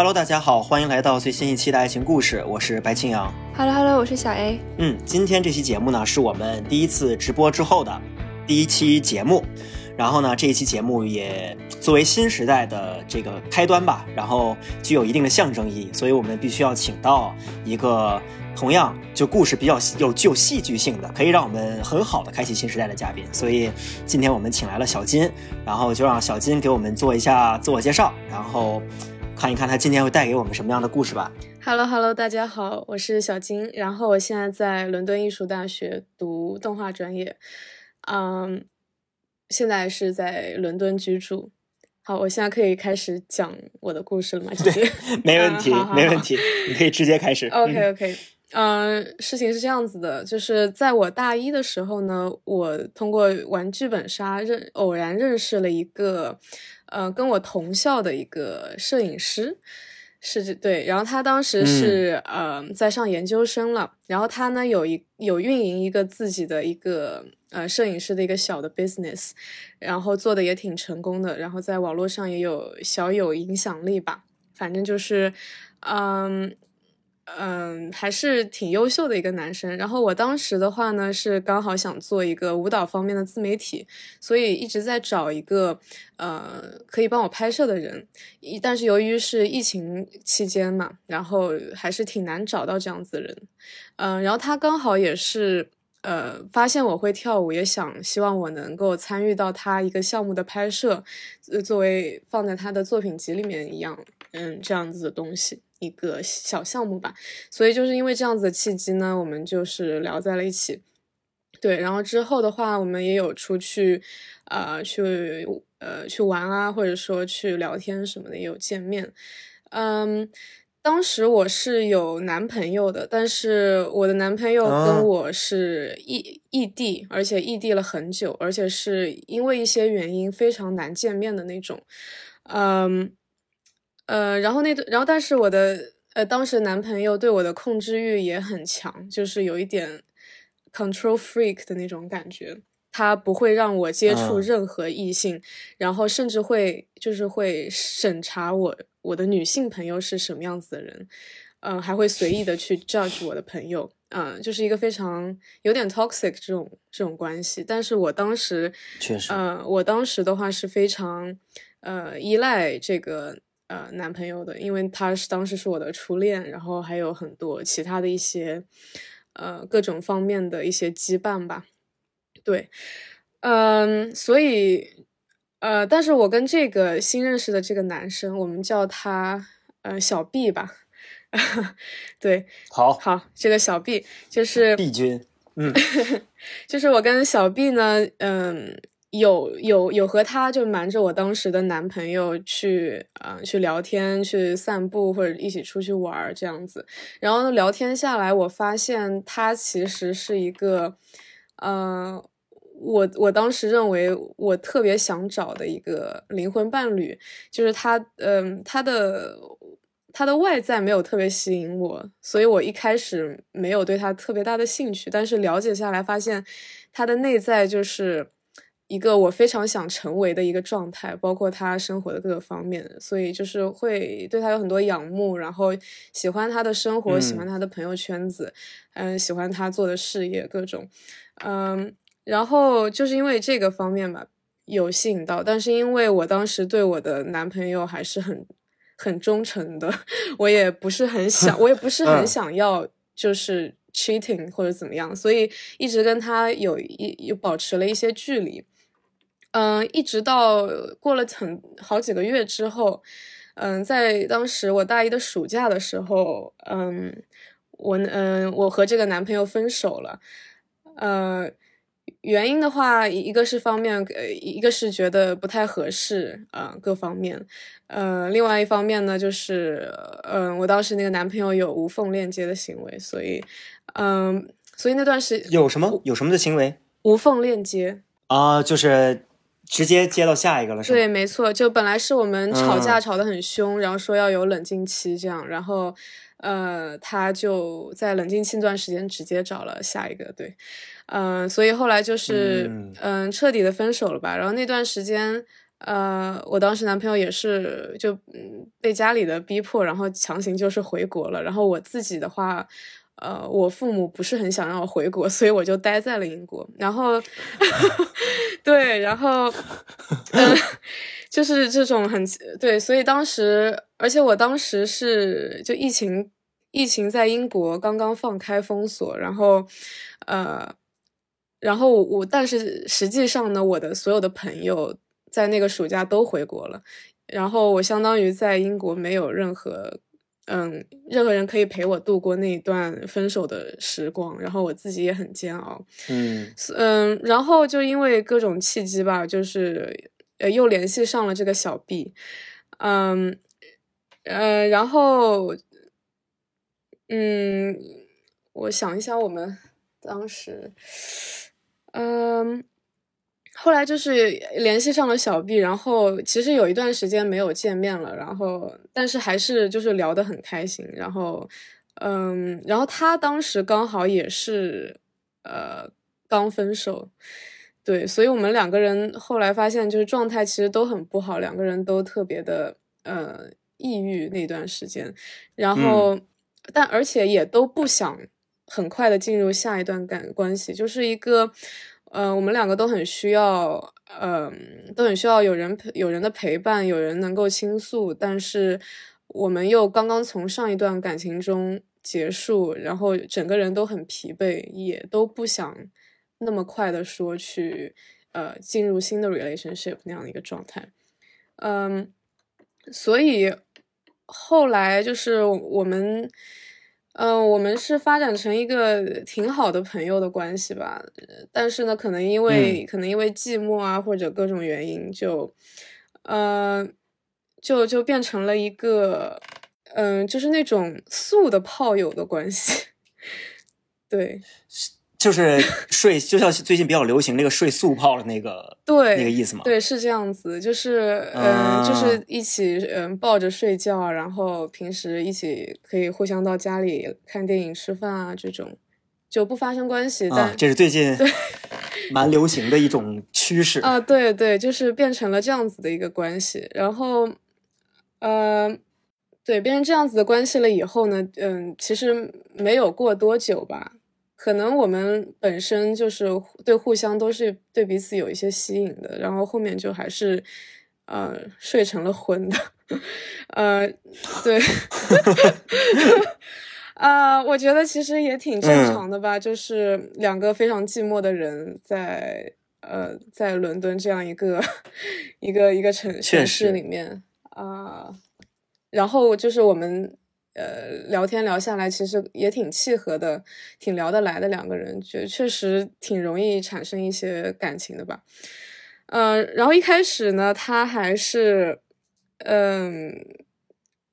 Hello，大家好，欢迎来到最新一期的爱情故事，我是白青阳。Hello Hello，我是小 A。嗯，今天这期节目呢，是我们第一次直播之后的第一期节目。然后呢，这一期节目也作为新时代的这个开端吧，然后具有一定的象征意义，所以我们必须要请到一个同样就故事比较有具有戏剧性的，可以让我们很好的开启新时代的嘉宾。所以今天我们请来了小金，然后就让小金给我们做一下自我介绍，然后看一看他今天会带给我们什么样的故事吧。Hello Hello，大家好，我是小金，然后我现在在伦敦艺术大学读动画专业，嗯，现在是在伦敦居住。好，我现在可以开始讲我的故事了吗？没问题，没问题，你可以直接开始。OK OK，嗯、事情是这样子的，就是在我大一的时候呢，我通过玩剧本杀认偶然认识了一个，呃，跟我同校的一个摄影师。是这对，然后他当时是、呃在上研究生了，然后他呢有一有运营一个自己的一个呃摄影师的一个小的 business，然后做的也挺成功的，然后在网络上也有小有影响力吧，反正就是嗯嗯还是挺优秀的一个男生。然后我当时的话呢是刚好想做一个舞蹈方面的自媒体，所以一直在找一个呃可以帮我拍摄的人。一但是由于是疫情期间嘛，然后还是挺难找到这样子的人。嗯、然后他刚好也是呃发现我会跳舞，也想希望我能够参与到他一个项目的拍摄，作为放在他的作品集里面一样，嗯，这样子的东西。一个小项目吧，所以就是因为这样子的契机呢，我们就是聊在了一起。对，然后之后的话，我们也有出去，呃，去呃去玩啊，或者说去聊天什么的，也有见面。嗯，当时我是有男朋友的，但是我的男朋友哦跟我是异、异地，而且异地了很久，而且是因为一些原因非常难见面的那种。嗯，呃，然后那段，然后但是我的呃，当时男朋友对我的控制欲也很强，就是有一点 control freak 的那种感觉。他不会让我接触嗯任何异性，然后甚至会就是会审查我我的女性朋友是什么样子的人，嗯、还会随意的去 judge 我的朋友，嗯、就是一个非常有点 toxic 这种这种关系。但是我当时确实呃，我当时的话是非常呃依赖这个呃男朋友的，因为他是当时是我的初恋，然后还有很多其他的一些呃各种方面的一些羁绊吧。对，嗯，所以呃，但是我跟这个新认识的这个男生，我们叫他呃小 B 吧。对，好好，这个小 B 就是，B 君，嗯，就是我跟小 B 呢，嗯，有有有和他就瞒着我当时的男朋友去，呃，去聊天、去散步或者一起出去玩这样子。然后，聊天下来，我发现他其实是一个，呃，我我当时认为我特别想找的一个灵魂伴侣，就是他，嗯、他的。他的外在没有特别吸引我，所以我一开始没有对他特别大的兴趣。但是了解下来，发现他的内在就是一个我非常想成为的一个状态，包括他生活的各个方面，所以就是会对他有很多仰慕，然后喜欢他的生活，嗯喜欢他的朋友圈子，嗯，喜欢他做的事业各种，嗯，然后就是因为这个方面吧，有吸引到，但是因为我当时对我的男朋友还是很很忠诚的，我也不是很想，我也不是很嗯。想要就是 cheating 或者怎么样，所以一直跟他有一有保持了一些距离。嗯，一直到过了很好几个月之后，嗯，在当时我大一的暑假的时候，嗯，我嗯我和这个男朋友分手了，呃，原因的话，一一个是方面，呃，一个是觉得不太合适，呃，各方面，呃，另外一方面呢，就是，嗯、我当时那个男朋友有无缝链接的行为，所以，嗯、所以那段时有什么？有什么的行为？无缝链接，啊？就是直接接到下一个了，是吗？对，没错，就本来是我们吵架嗯吵得很凶，然后说要有冷静期这样，然后呃，他就在冷静期那段时间直接找了下一个，对，嗯、所以后来就是嗯嗯、彻底的分手了吧。然后那段时间，呃，我当时男朋友也是就嗯被家里的逼迫，然后强行就是回国了。然后我自己的话，呃，我父母不是很想让我回国，所以我就待在了英国。然后，对，然后，嗯，就是这种很对，所以当时，而且我当时是就疫情，疫情在英国刚刚放开封锁，然后，呃，然后我，但是实际上呢，我的所有的朋友。在那个暑假都回国了，然后我相当于在英国没有任何，嗯，任何人可以陪我度过那一段分手的时光，然后我自己也很煎熬，嗯嗯，然后就因为各种契机吧，就是呃又联系上了这个小 B，嗯呃，然后嗯，我想一想，我们当时，嗯。后来就是联系上了小 B，然后其实有一段时间没有见面了，然后但是还是就是聊得很开心，然后嗯，然后他当时刚好也是呃刚分手，对，所以我们两个人后来发现就是状态其实都很不好，两个人都特别的呃抑郁那段时间，然后但而且也都不想很快的进入下一段感关系，就是一个。嗯，我们两个都很需要，嗯，都很需要有人陪，有人的陪伴，有人能够倾诉。但是我们又刚刚从上一段感情中结束，然后整个人都很疲惫，也都不想那么快的说去，呃，进入新的 relationship 那样的一个状态。嗯，所以后来就是我们。嗯，我们是发展成一个挺好的朋友的关系吧，但是呢，可能因为可能因为寂寞啊，或者各种原因，就，呃，就就变成了一个，嗯，就是那种素的炮友的关系，对。就是睡，就像最近比较流行那个睡素泡的那个，对那个意思吗？对，是这样子，就是嗯，就是一起嗯抱着睡觉，然后平时一起可以互相到家里看电影、吃饭啊，这种就不发生关系。但这是最近 蛮流行的一种趋势啊，对对，就是变成了这样子的一个关系。然后，呃，对，变成这样子的关系了以后呢，嗯，其实没有过多久吧。可能我们本身就是对互相都是对彼此有一些吸引的，然后后面就还是，呃，睡成了婚的，呃，对，啊，我觉得其实也挺正常的吧，就是两个非常寂寞的人在呃在伦敦这样一个一个一个城城市里面啊，然后就是我们。呃，聊天聊下来，其实也挺契合的，挺聊得来的两个人，觉确实挺容易产生一些感情的吧。嗯，然后一开始呢，他还是，嗯，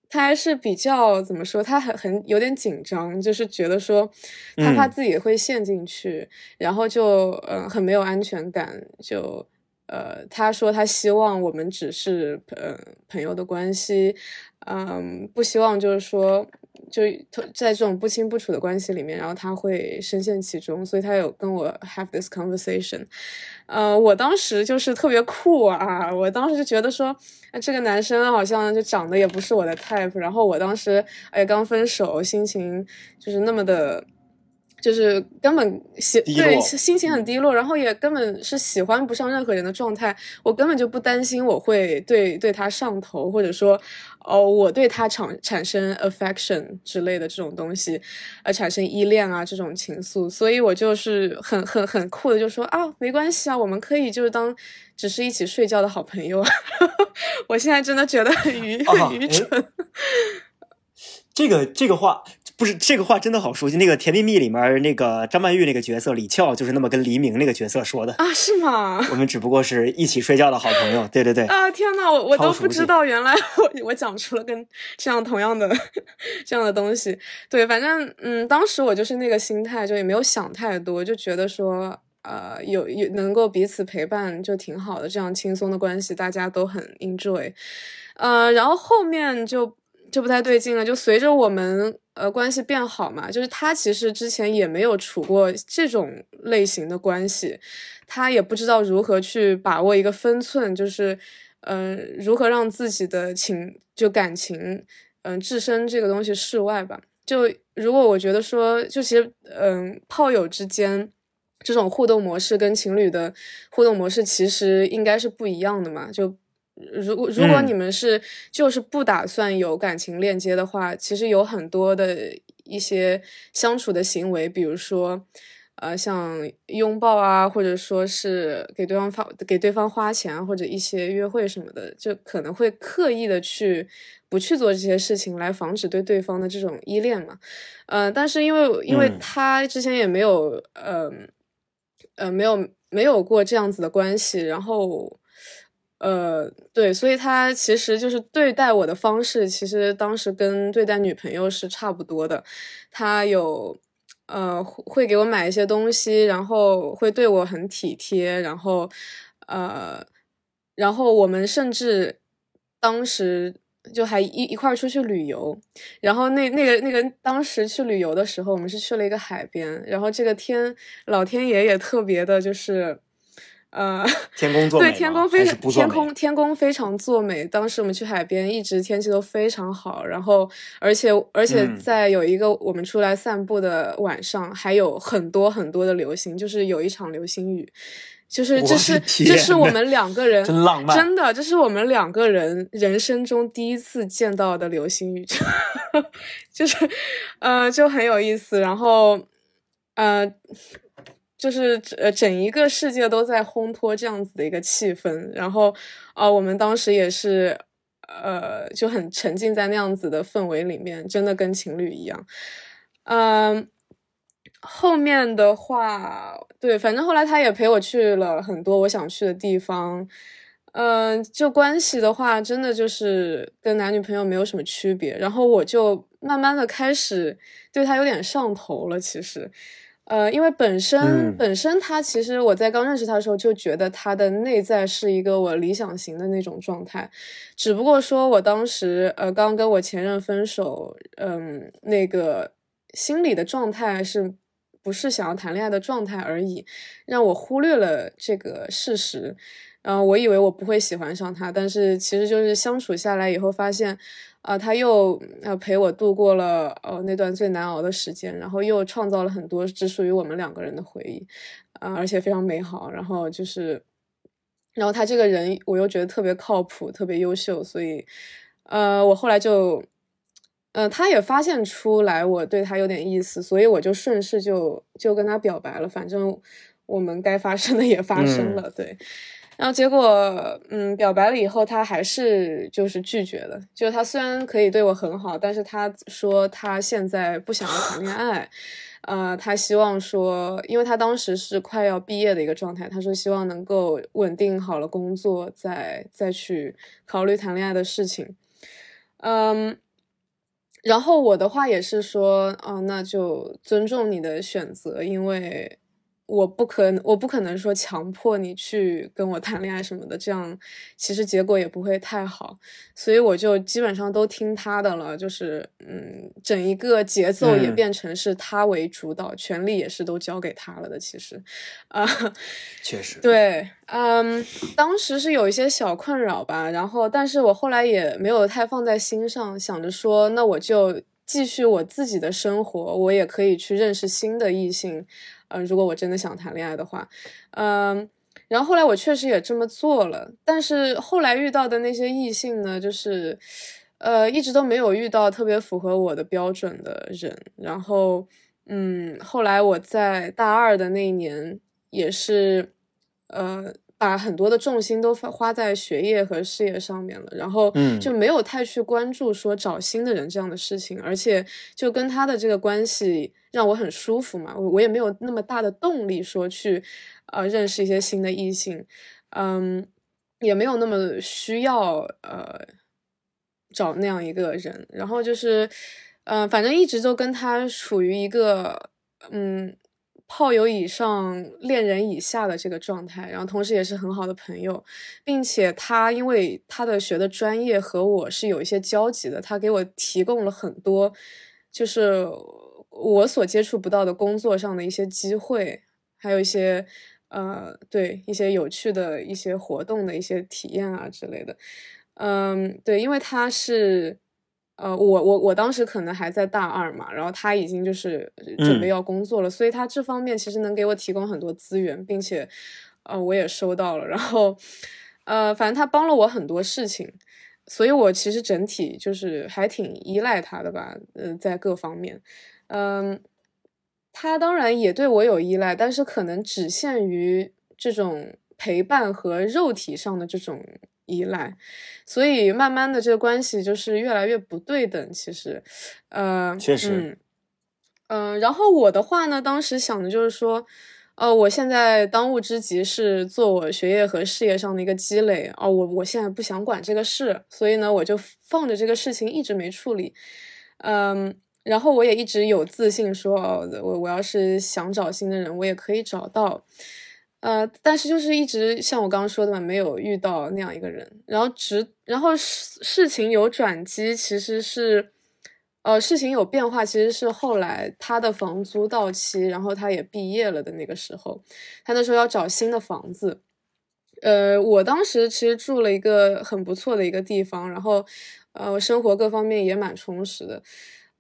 他还是比较怎么说，他很很有点紧张，就是觉得说他怕自己会陷进去，然后就嗯很没有安全感，就呃他说他希望我们只是呃朋友的关系。嗯，不希望就是说，就在这种不清不楚的关系里面，然后他会深陷其中，所以他有跟我 have this conversation。呃，我当时就是特别酷啊，我当时就觉得说，这个男生好像就长得也不是我的 type，然后我当时哎刚分手，心情就是那么的。就是根本喜对心情很低落，然后也根本是喜欢不上任何人的状态。我根本就不担心我会对对他上头，或者说哦我对他产产生 affection 之类的这种东西，呃产生依恋啊这种情愫。所以我就是很很很酷的就说啊没关系啊，我们可以就是当只是一起睡觉的好朋友。我现在真的觉得很愚很愚蠢。这个这个话。不是这个话真的好熟悉，那个《甜蜜蜜》里面那个张曼玉那个角色李俏就是那么跟黎明那个角色说的啊？是吗？我们只不过是一起睡觉的好朋友，对对对。啊天哪，我我都不知道，原来 我我讲出了跟这样同样的 这样的东西。对，反正嗯，当时我就是那个心态，就也没有想太多，就觉得说呃有有能够彼此陪伴就挺好的，这样轻松的关系大家都很 enjoy。呃，然后后面就就不太对劲了，就随着我们。呃，关系变好嘛？就是他其实之前也没有处过这种类型的关系，他也不知道如何去把握一个分寸。就是，嗯，如何让自己的情就感情，嗯，置身这个东西事外吧。就如果我觉得说，就其实，嗯，炮友之间这种互动模式跟情侣的互动模式其实应该是不一样的嘛。就如果如果你们是就是不打算有感情链接的话，其实有很多的一些相处的行为，比如说。呃，像拥抱啊，或者说是给对方发给对方花钱，或者一些约会什么的，就可能会刻意的去不去做这些事情，来防止对对方的这种依恋嘛。呃，但是因为因为他之前也没有呃呃没有没有过这样子的关系，然后呃对，所以他其实就是对待我的方式，其实当时跟对待女朋友是差不多的，他有。呃，会给我买一些东西，然后会对我很体贴，然后，呃，然后我们甚至当时就还一一块出去旅游，然后那那个那个当时去旅游的时候，我们是去了一个海边，然后这个天老天爷也特别的，就是。呃，天公作美，对天公非常天空天公非常作美。当时我们去海边，一直天气都非常好，然后而且而且在有一个我们出来散步的晚上，还有很多很多的流星，就是有一场流星雨，就是这是这是我们两个人真浪漫，真的这是我们两个人人生中第一次见到的流星雨，就是呃就很有意思，然后呃。就是呃，整一个世界都在烘托这样子的一个气氛，然后啊，我们当时也是呃，就很沉浸在那样子的氛围里面，真的跟情侣一样。嗯，后面的话，对，反正后来他也陪我去了很多我想去的地方。嗯，就关系的话，真的就是跟男女朋友没有什么区别。然后我就慢慢的开始对他有点上头了，其实。呃，因为本身本身他其实我在刚认识他的时候就觉得他的内在是一个我理想型的那种状态，只不过说我当时呃刚跟我前任分手，嗯，那个心理的状态是不是想要谈恋爱的状态而已，让我忽略了这个事实，然后我以为我不会喜欢上他，但是其实就是相处下来以后发现。啊，他又呃陪我度过了呃那段最难熬的时间，然后又创造了很多只属于我们两个人的回忆，啊，而且非常美好。然后就是，然后他这个人我又觉得特别靠谱，特别优秀，所以，呃，我后来就，呃，他也发现出来我对他有点意思，所以我就顺势就就跟他表白了。反正我们该发生的也发生了，对。然后结果，嗯，表白了以后，他还是就是拒绝了。就他虽然可以对我很好，但是他说他现在不想要谈恋爱，呃，他希望说，因为他当时是快要毕业的一个状态，他说希望能够稳定好了工作，再再去考虑谈恋爱的事情。嗯，然后我的话也是说，哦，那就尊重你的选择，因为。我不可能，我不可能说强迫你去跟我谈恋爱什么的，这样其实结果也不会太好，所以我就基本上都听他的了，就是嗯，整一个节奏也变成是他为主导，权力也是都交给他了的。其实，啊，确实，对，嗯，当时是有一些小困扰吧，然后，但是我后来也没有太放在心上，想着说，那我就继续我自己的生活，我也可以去认识新的异性。嗯，如果我真的想谈恋爱的话，嗯，然后后来我确实也这么做了，但是后来遇到的那些异性呢，就是，呃，一直都没有遇到特别符合我的标准的人。然后，嗯，后来我在大二的那一年也是，呃。把很多的重心都花在学业和事业上面了，然后就没有太去关注说找新的人这样的事情，而且就跟他的这个关系让我很舒服嘛，我我也没有那么大的动力说去呃认识一些新的异性，嗯，也没有那么需要呃找那样一个人，然后就是嗯，反正一直都跟他处于一个嗯。炮友以上，恋人以下的这个状态，然后同时也是很好的朋友，并且他因为他的学的专业和我是有一些交集的，他给我提供了很多，就是我所接触不到的工作上的一些机会，还有一些呃，对一些有趣的一些活动的一些体验啊之类的。嗯，对，因为他是，呃，我我我当时可能还在大二嘛，然后他已经就是准备要工作了，所以他这方面其实能给我提供很多资源，并且，呃，我也收到了，然后，呃，反正他帮了我很多事情，所以我其实整体就是还挺依赖他的吧，嗯，在各方面，嗯，他当然也对我有依赖，但是可能只限于这种陪伴和肉体上的这种。依赖，所以慢慢的这个关系就是越来越不对等。其实，呃，确实，嗯，然后我的话呢，当时想的就是说，呃，我现在当务之急是做我学业和事业上的一个积累。哦，我我现在不想管这个事，所以呢，我就放着这个事情一直没处理。嗯，然后我也一直有自信说，哦我我要是想找新的人，我也可以找到。呃，但是就是一直像我刚刚说的嘛，没有遇到那样一个人。然后直，然后事事情有转机，其实是，呃，事情有变化，其实是后来他的房租到期，然后他也毕业了的那个时候，他那时候要找新的房子。呃，我当时其实住了一个很不错的一个地方，然后，呃，生活各方面也蛮充实的。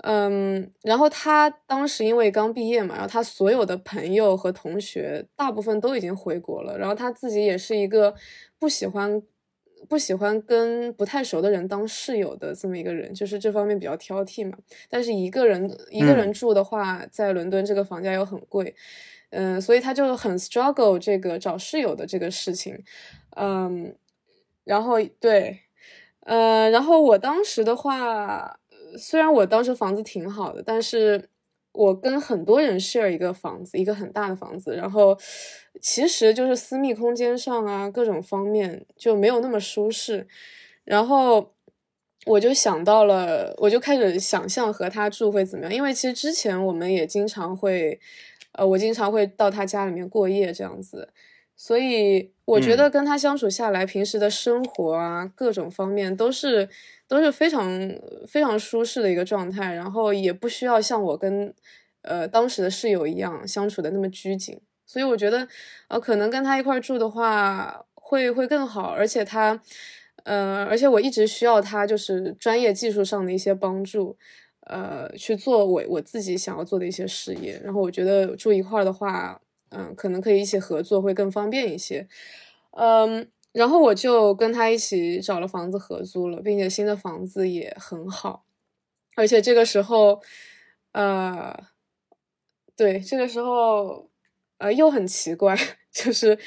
嗯，然后他当时因为刚毕业嘛，然后他所有的朋友和同学大部分都已经回国了，然后他自己也是一个不喜欢不喜欢跟不太熟的人当室友的这么一个人，就是这方面比较挑剔嘛。但是一个人一个人住的话，在伦敦这个房价又很贵，嗯，所以他就很 struggle 这个找室友的这个事情，嗯，然后对，呃，然后我当时的话。虽然我当时房子挺好的，但是我跟很多人 share 一个房子，一个很大的房子，然后其实就是私密空间上啊，各种方面就没有那么舒适。然后我就想到了，我就开始想象和他住会怎么样，因为其实之前我们也经常会，呃，我经常会到他家里面过夜这样子，所以我觉得跟他相处下来，平时的生活啊，各种方面都是。都是非常非常舒适的一个状态，然后也不需要像我跟呃当时的室友一样相处的那么拘谨，所以我觉得呃可能跟他一块住的话会会更好，而且他呃而且我一直需要他就是专业技术上的一些帮助，呃去做我我自己想要做的一些事业，然后我觉得住一块的话，嗯可能可以一起合作会更方便一些，嗯。然后我就跟他一起找了房子合租了，并且新的房子也很好，而且这个时候，呃，对，这个时候，呃，又很奇怪，就是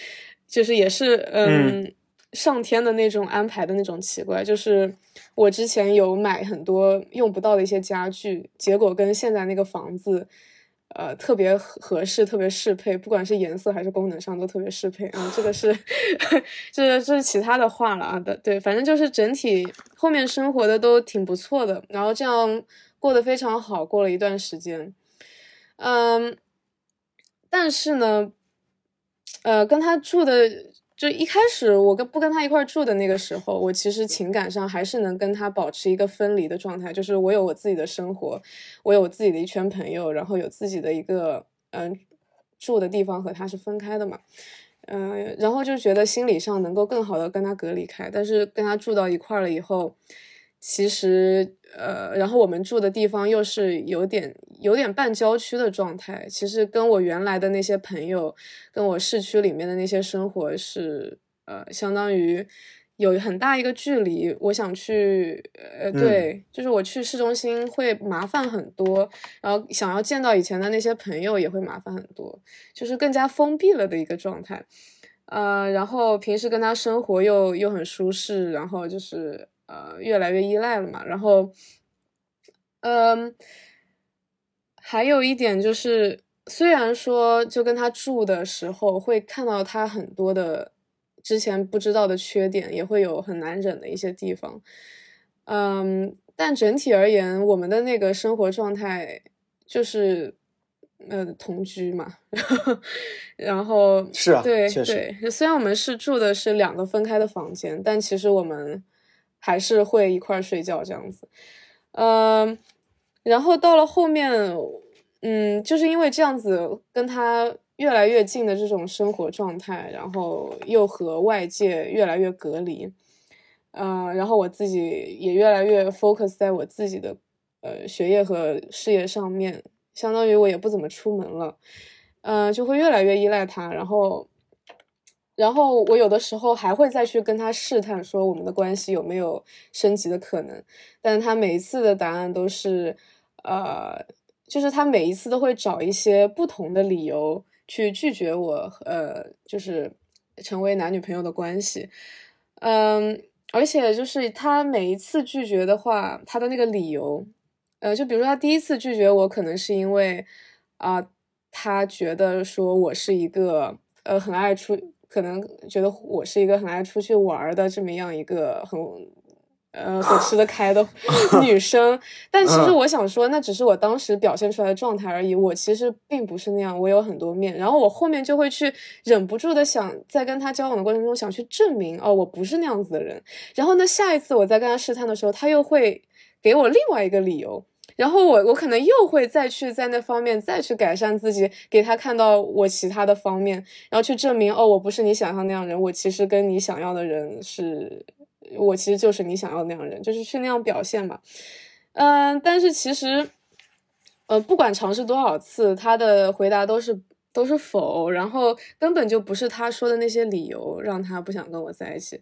就是也是嗯，上天的那种安排的那种奇怪，就是我之前有买很多用不到的一些家具，结果跟现在那个房子。呃，特别合适，特别适配，不管是颜色还是功能上都特别适配啊。这个是，这这是其他的话了啊的，对，反正就是整体后面生活的都挺不错的，然后这样过得非常好，过了一段时间，嗯，但是呢，呃，跟他住的。就一开始我跟不跟他一块住的那个时候，我其实情感上还是能跟他保持一个分离的状态，就是我有我自己的生活，我有我自己的一圈朋友，然后有自己的一个嗯住的地方和他是分开的嘛，嗯，然后就觉得心理上能够更好的跟他隔离开，但是跟他住到一块了以后。其实，呃，然后我们住的地方又是有点有点半郊区的状态。其实跟我原来的那些朋友，跟我市区里面的那些生活是，呃，相当于有很大一个距离。我想去，呃，对，就是我去市中心会麻烦很多，然后想要见到以前的那些朋友也会麻烦很多，就是更加封闭了的一个状态。呃，然后平时跟他生活又又很舒适，然后就是。呃，越来越依赖了嘛。然后，嗯，还有一点就是，虽然说就跟他住的时候会看到他很多的之前不知道的缺点，也会有很难忍的一些地方，嗯，但整体而言，我们的那个生活状态就是，呃，同居嘛。然后是啊，对对，虽然我们是住的是两个分开的房间，但其实我们。还是会一块睡觉这样子，嗯，然后到了后面，嗯，就是因为这样子跟他越来越近的这种生活状态，然后又和外界越来越隔离，呃，然后我自己也越来越 focus 在我自己的呃学业和事业上面，相当于我也不怎么出门了，嗯，就会越来越依赖他，然后，然后我有的时候还会再去跟他试探，说我们的关系有没有升级的可能，但是他每一次的答案都是，呃，就是他每一次都会找一些不同的理由。去拒绝我，呃，就是成为男女朋友的关系，嗯，而且就是他每一次拒绝的话，他的那个理由，呃，就比如说他第一次拒绝我，可能是因为啊，他觉得说我是一个呃很爱出，可能觉得我是一个很爱出去玩的这么样一个很。呃，很吃得开的 女生，但其实我想说，那只是我当时表现出来的状态而已。我其实并不是那样，我有很多面。然后我后面就会去忍不住的想，在跟他交往的过程中，想去证明哦，我不是那样子的人。然后呢，下一次我在跟他试探的时候，他又会给我另外一个理由。然后我我可能又会再去在那方面再去改善自己，给他看到我其他的方面，然后去证明哦，我不是你想象那样人，我其实跟你想要的人是。我其实就是你想要那样人，就是去那样表现嘛，嗯，但是其实，呃，不管尝试多少次，他的回答都是都是否，然后根本就不是他说的那些理由让他不想跟我在一起，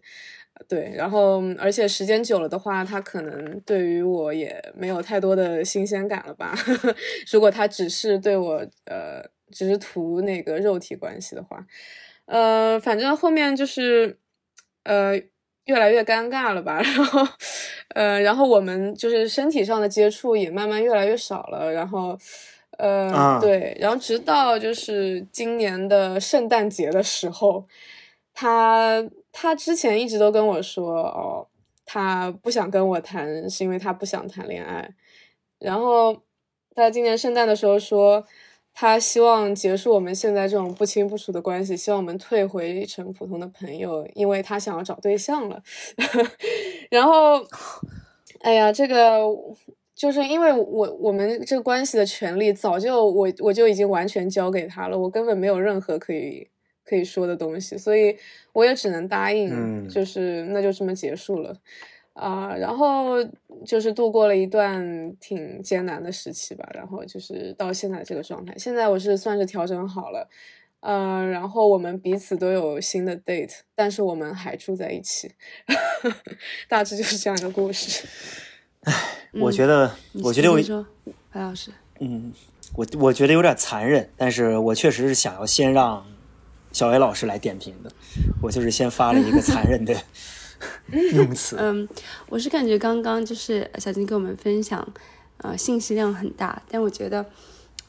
对，然后而且时间久了的话，他可能对于我也没有太多的新鲜感了吧？如果他只是对我，呃，只是图那个肉体关系的话，呃，反正后面就是，呃。越来越尴尬了吧，然后，呃，然后我们就是身体上的接触也慢慢越来越少了，然后，呃，对，然后直到就是今年的圣诞节的时候，他他之前一直都跟我说，哦，他不想跟我谈，是因为他不想谈恋爱，然后他今年圣诞的时候说。他希望结束我们现在这种不清不楚的关系，希望我们退回成普通的朋友，因为他想要找对象了。然后，哎呀，这个就是因为我我们这个关系的权利早就我我就已经完全交给他了，我根本没有任何可以可以说的东西，所以我也只能答应，就是那就这么结束了。啊，然后就是度过了一段挺艰难的时期吧，然后就是到现在这个状态。现在我是算是调整好了，嗯，然后我们彼此都有新的 date，但是我们还住在一起，大致就是这样一个故事。唉，我觉得，我觉得我说白老师，嗯，我我觉得有点残忍，但是我确实是想要先让小薇老师来点评的，我就是先发了一个残忍的。用词，嗯，我是感觉刚刚就是小金跟我们分享，呃，信息量很大，但我觉得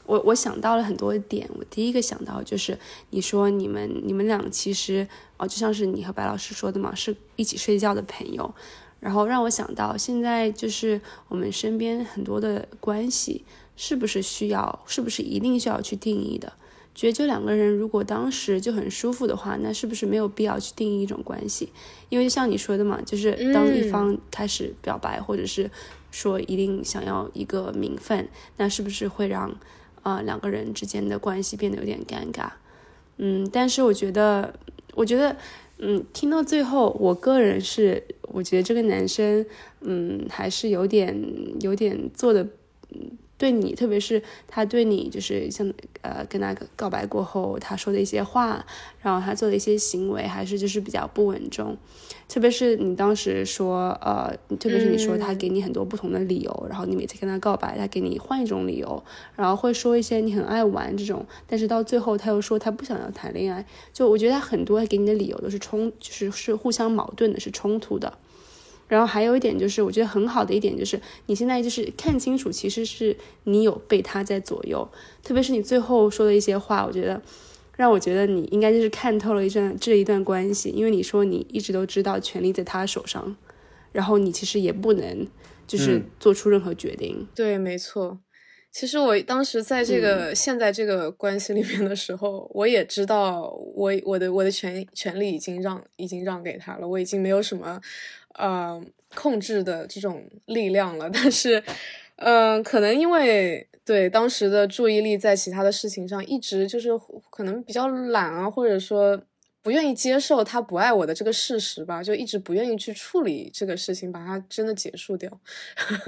我我想到了很多点。我第一个想到就是你说你们你们俩其实哦，就像是你和白老师说的嘛，是一起睡觉的朋友，然后让我想到现在就是我们身边很多的关系是不是需要，是不是一定需要去定义的？觉得就两个人如果当时就很舒服的话，那是不是没有必要去定义一种关系？因为就像你说的嘛，就是当一方开始表白，或者是说一定想要一个名分，那是不是会让啊两个人之间的关系变得有点尴尬？嗯，但是我觉得，我觉得，嗯，听到最后，我个人是，我觉得这个男生，嗯，还是有点有点做的，嗯。对你，特别是他对你，就是像呃跟他告白过后，他说的一些话，然后他做的一些行为，还是就是比较不稳重。特别是你当时说，呃，特别是你说他给你很多不同的理由，然后你每次跟他告白，他给你换一种理由，然后会说一些你很爱玩这种，但是到最后他又说他不想要谈恋爱。就我觉得他很多给你的理由都是冲，就是是互相矛盾的，是冲突的。然后还有一点就是，我觉得很好的一点就是，你现在就是看清楚，其实是你有被他在左右。特别是你最后说的一些话，我觉得让我觉得你应该就是看透了一段这一段关系。因为你说你一直都知道权力在他手上，然后你其实也不能就是做出任何决定。对，没错。其实我当时在这个现在这个关系里面的时候，我也知道我我的我的权权利已经让已经让给他了，我已经没有什么。呃，控制的这种力量了，但是，嗯，可能因为对当时的注意力在其他的事情上，一直就是可能比较懒啊，或者说不愿意接受他不爱我的这个事实吧，就一直不愿意去处理这个事情，把它真的结束掉。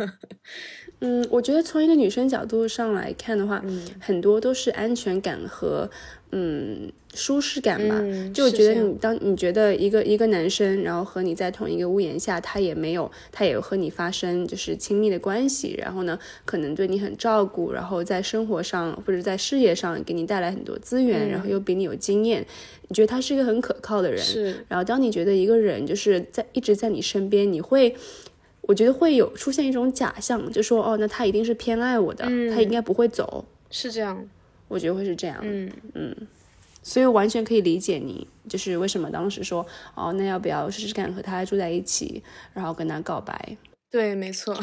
嗯，我觉得从一个女生角度上来看的话，嗯很多都是安全感和嗯舒适感吧。嗯就是觉得你当你觉得一个一个男生，然后和你在同一个屋檐下，他也没有，他也和你发生就是亲密的关系，然后呢，可能对你很照顾，然后在生活上或者在事业上给你带来很多资源，嗯然后又比你有经验，你觉得他是一个很可靠的人。是，然后当你觉得一个人就是在一直在你身边，你会，我觉得会有出现一种假象，就说哦，那他一定是偏爱我的，他应该不会走。是这样。我觉得会是这样，嗯嗯，所以完全可以理解你，就是为什么当时说哦，那要不要试试看和他住在一起，然后跟他告白？对，没错，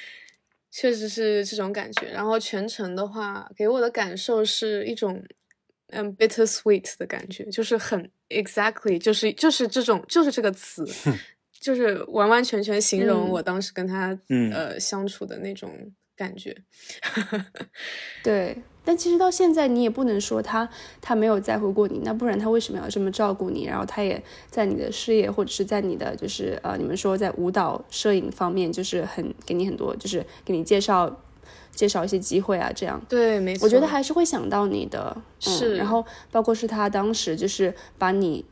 确实是这种感觉。然后全程的话，给我的感受是一种嗯 bitter sweet 的感觉，就是很 exactly，就是就是这种就是这个词，就是完完全全形容嗯我当时跟他、嗯呃相处的那种感觉。对，但其实到现在你也不能说他他没有在乎过你，那不然他为什么要这么照顾你？然后他也在你的事业或者是在你的就是呃，你们说在舞蹈、摄影方面，就是很给你很多，就是给你介绍介绍一些机会啊，这样。对，没错。我觉得还是会想到你的，是嗯、然后包括是他当时就是把你，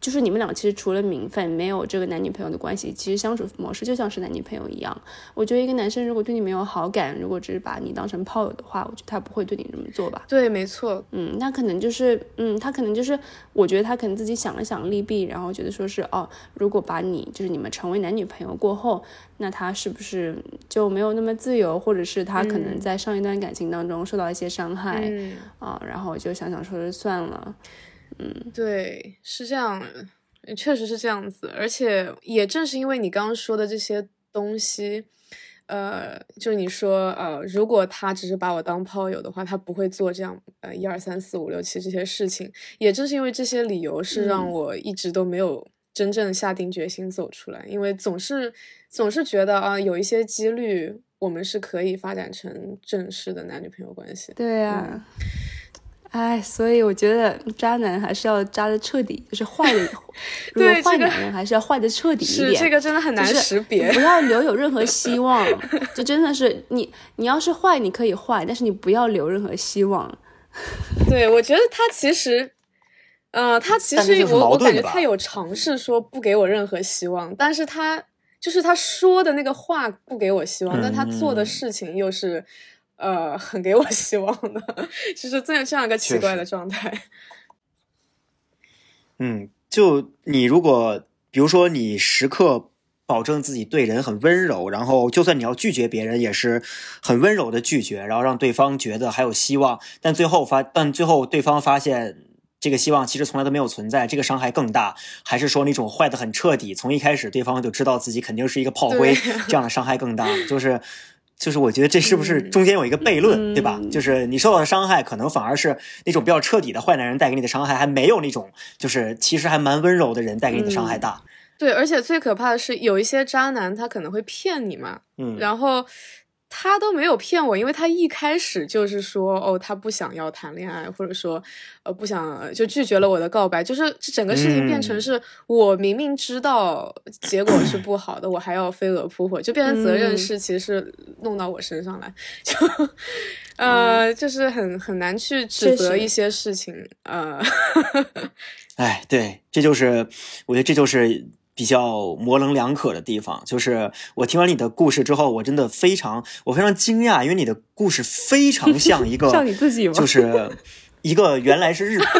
就是你们俩其实除了名分，没有这个男女朋友的关系，其实相处模式就像是男女朋友一样。我觉得一个男生如果对你没有好感，如果只是把你当成炮友的话，我觉得他不会对你这么做吧。对，没错，嗯，那可能就是，嗯，他可能就是，我觉得他可能自己想了想利弊，然后觉得说是，哦，如果把你就是你们成为男女朋友过后，那他是不是就没有那么自由，或者是他可能在上一段感情当中受到一些伤害嗯。啊、然后就想想说是算了，对，是这样，确实是这样子，而且也正是因为你刚刚说的这些东西，呃，就你说，呃，如果他只是把我当炮友的话，他不会做这样，呃，一二三四五六七这些事情。也正是因为这些理由，是让嗯。我一直都没有真正下定决心走出来，因为总是总是觉得啊，有一些几率我们是可以发展成正式的男女朋友关系。对呀、哎，所以我觉得渣男还是要渣的彻底，就是坏的，如果对坏男人还是要坏的彻底一是点。这个真的很难就是识别。不要留有任何希 望，就真的是你，你要是坏，你可以坏，但是你不要留任何希望。对，我觉得他其实，呃，他其实我我感觉他有尝试说不给我任何希望，但是他就是他说的那个话不给我希望，但他做的嗯事情又是呃很给我希望的，就是这样这样一个奇怪的状态。嗯，就你如果比如说你时刻保证自己对人很温柔，然后就算你要拒绝别人，也是很温柔的拒绝，然后让对方觉得还有希望，但最后发但最后对方发现。这个希望其实从来都没有存在，这个伤害更大，还是说那种坏的很彻底，从一开始对方就知道自己肯定是一个炮灰，这样的伤害更大。就是，就是我觉得这是不是嗯中间有一个悖论，对吧？嗯就是你受到的伤害，可能反而是那种比较彻底的坏男人带给你的伤害，还没有那种就是其实还蛮温柔的人带给你的伤害大。对，而且最可怕的是，有一些渣男他可能会骗你嘛，嗯，然后他都没有骗我，因为他一开始就是说，哦，他不想要谈恋爱，或者说，呃，不想就拒绝了我的告白，就是这整个事情变成嗯。是我明明知道结果是不好的，我还要飞蛾扑火，就变成责任嗯。是其实是弄到我身上来，就。呃，就是很很难去指责一些事情，呃，哎，对，这就是我觉得这就是比较模棱两可的地方。就是我听完你的故事之后，我真的非常我非常惊讶，因为你的故事非常像一个 像你自己吗就是 一个原来是日本。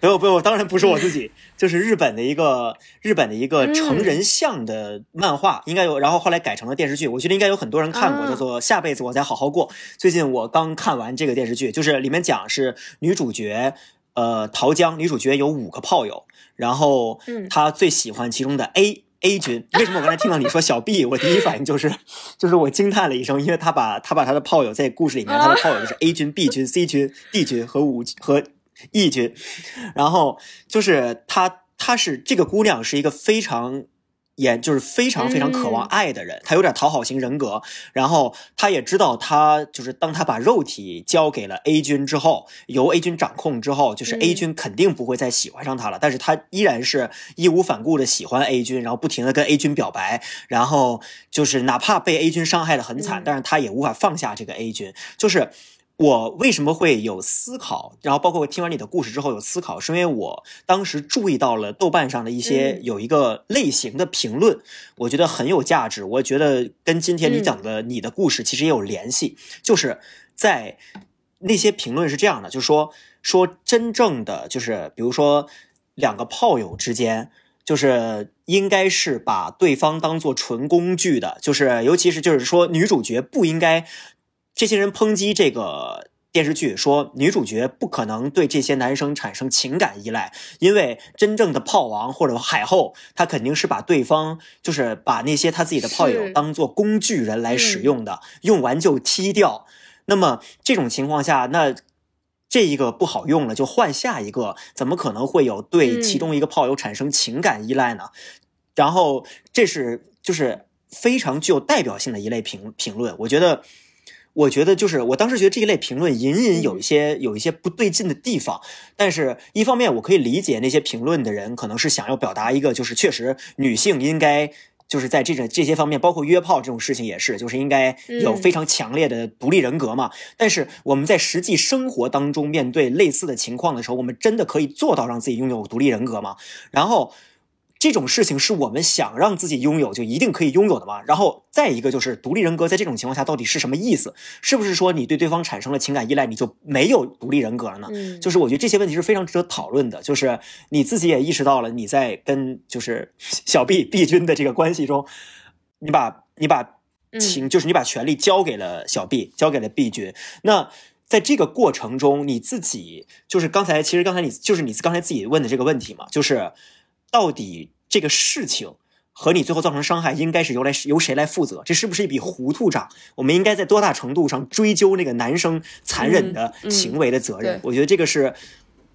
不用不用，当然不是我自己，就是日本的一个日本的一个成人像的漫画，应该有，然后后来改成了电视剧，我觉得应该有很多人看过，啊叫做《下辈子我再好好过》。最近我刚看完这个电视剧，就是里面讲是女主角，呃，桃江，女主角有五个炮友，然后嗯她最喜欢其中的 A。A 君，为什么我刚才听到你说小 B，我第一反应就是，就是我惊叹了一声，因为他把他把他的炮友在故事里面，他的炮友就是 A 军、B 军、C 军、D 军和五和 E 军，然后就是她，她是这个姑娘是一个非常也就是非常非常渴望爱的人，他有点讨好型人格。然后他也知道，他就是当他把肉体交给了 A 君之后，由 A 君掌控之后，就是 A 君肯定不会再喜欢上他了。但是他依然是义无反顾的喜欢 A 君，然后不停的跟 A 君表白，然后就是哪怕被 A 君伤害的很惨，但是他也无法放下这个 A 君，就是。我为什么会有思考？然后包括我听完你的故事之后有思考，是因为我当时注意到了豆瓣上的一些有一个类型的评论，我觉得很有价值。我觉得跟今天你讲的你的故事其实也有联系，就是在那些评论是这样的，就是说说真正的就是比如说两个炮友之间，就是应该是把对方当做纯工具的，就是尤其是就是说女主角不应该。这些人抨击这个电视剧，说女主角不可能对这些男生产生情感依赖，因为真正的炮王或者海后，他肯定是把对方，就是把那些他自己的炮友当做工具人来使用的，用完就踢掉。那么这种情况下，那这一个不好用了，就换下一个，怎么可能会有对其中一个炮友产生情感依赖呢？然后这是就是非常具有代表性的一类评评论，我觉得。我觉得就是我当时觉得这一类评论隐隐有一些有一些不对劲的地方，但是一方面我可以理解那些评论的人可能是想要表达一个就是确实女性应该就是在这种这些方面，包括约炮这种事情也是，就是应该有非常强烈的独立人格嘛。但是我们在实际生活当中面对类似的情况的时候，我们真的可以做到让自己拥有独立人格吗？然后。这种事情是我们想让自己拥有就一定可以拥有的吗？然后再一个就是独立人格在这种情况下到底是什么意思？是不是说你对对方产生了情感依赖，你就没有独立人格了呢？就是我觉得这些问题是非常值得讨论的。就是你自己也意识到了，你在跟就是小 B B 君的这个关系中，你把你把情就是你把权力交给了小 B，交给了 B 君。那在这个过程中，你自己就是刚才其实刚才你就是你刚才自己问的这个问题嘛，就是。到底这个事情和你最后造成伤害，应该是由来由谁来负责？这是不是一笔糊涂账？我们应该在多大程度上追究那个男生残忍的行为的责任？我觉得这个是，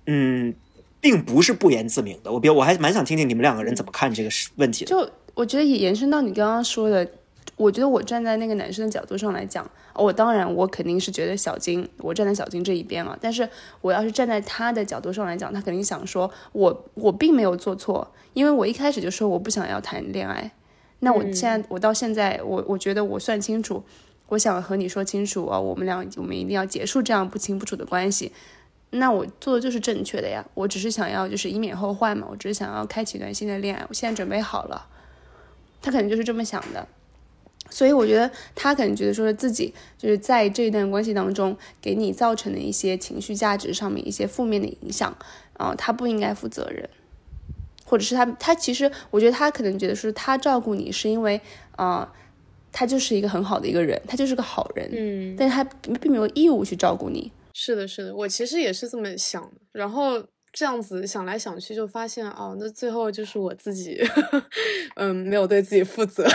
嗯，并不是不言自明的。我比，我还蛮想听听你们两个人怎么看这个问题的。就我觉得也延伸到你刚刚说的。我觉得我站在那个男生的角度上来讲，我当然我肯定是觉得小金，我站在小金这一边了。但是我要是站在他的角度上来讲，他肯定想说，我我并没有做错，因为我一开始就说我不想要谈恋爱。那我现在我到现在，我我觉得我算清楚，我想和你说清楚啊，我们俩我们一定要结束这样不清不楚的关系。那我做的就是正确的呀，我只是想要就是以免后患嘛，我只是想要开启一段新的恋爱，我现在准备好了。他肯定就是这么想的。所以我觉得他可能觉得说是自己就是在这一段关系当中给你造成的一些情绪价值上面一些负面的影响，啊，他不应该负责任，或者是他他其实我觉得他可能觉得说他照顾你是因为啊，他就是一个很好的一个人，他就是个好人，嗯，但是他并没有义务去照顾你。是的，是的，我其实也是这么想的，然后。这样子想来想去，就发现哦，那最后就是我自己，嗯，没有对自己负责，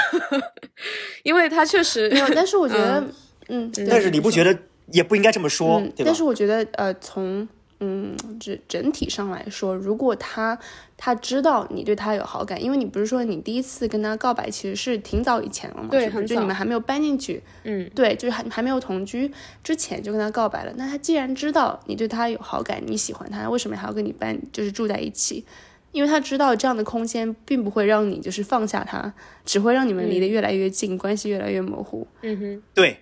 因为他确实，但是我觉得，嗯，但是你不觉得也不应该这么说，对？但是我觉得，呃，从。嗯，整整体上来说，如果他他知道你对他有好感，因为你不是说你第一次跟他告白其实是挺早以前了嘛？对，就你们还没有搬进去，嗯，对，就是还还没有同居之前就跟他告白了。那他既然知道你对他有好感，你喜欢他，为什么还要跟你搬，就是住在一起？因为他知道这样的空间并不会让你就是放下他，只会让你们离得越来越近，关系越来越模糊。嗯哼，对，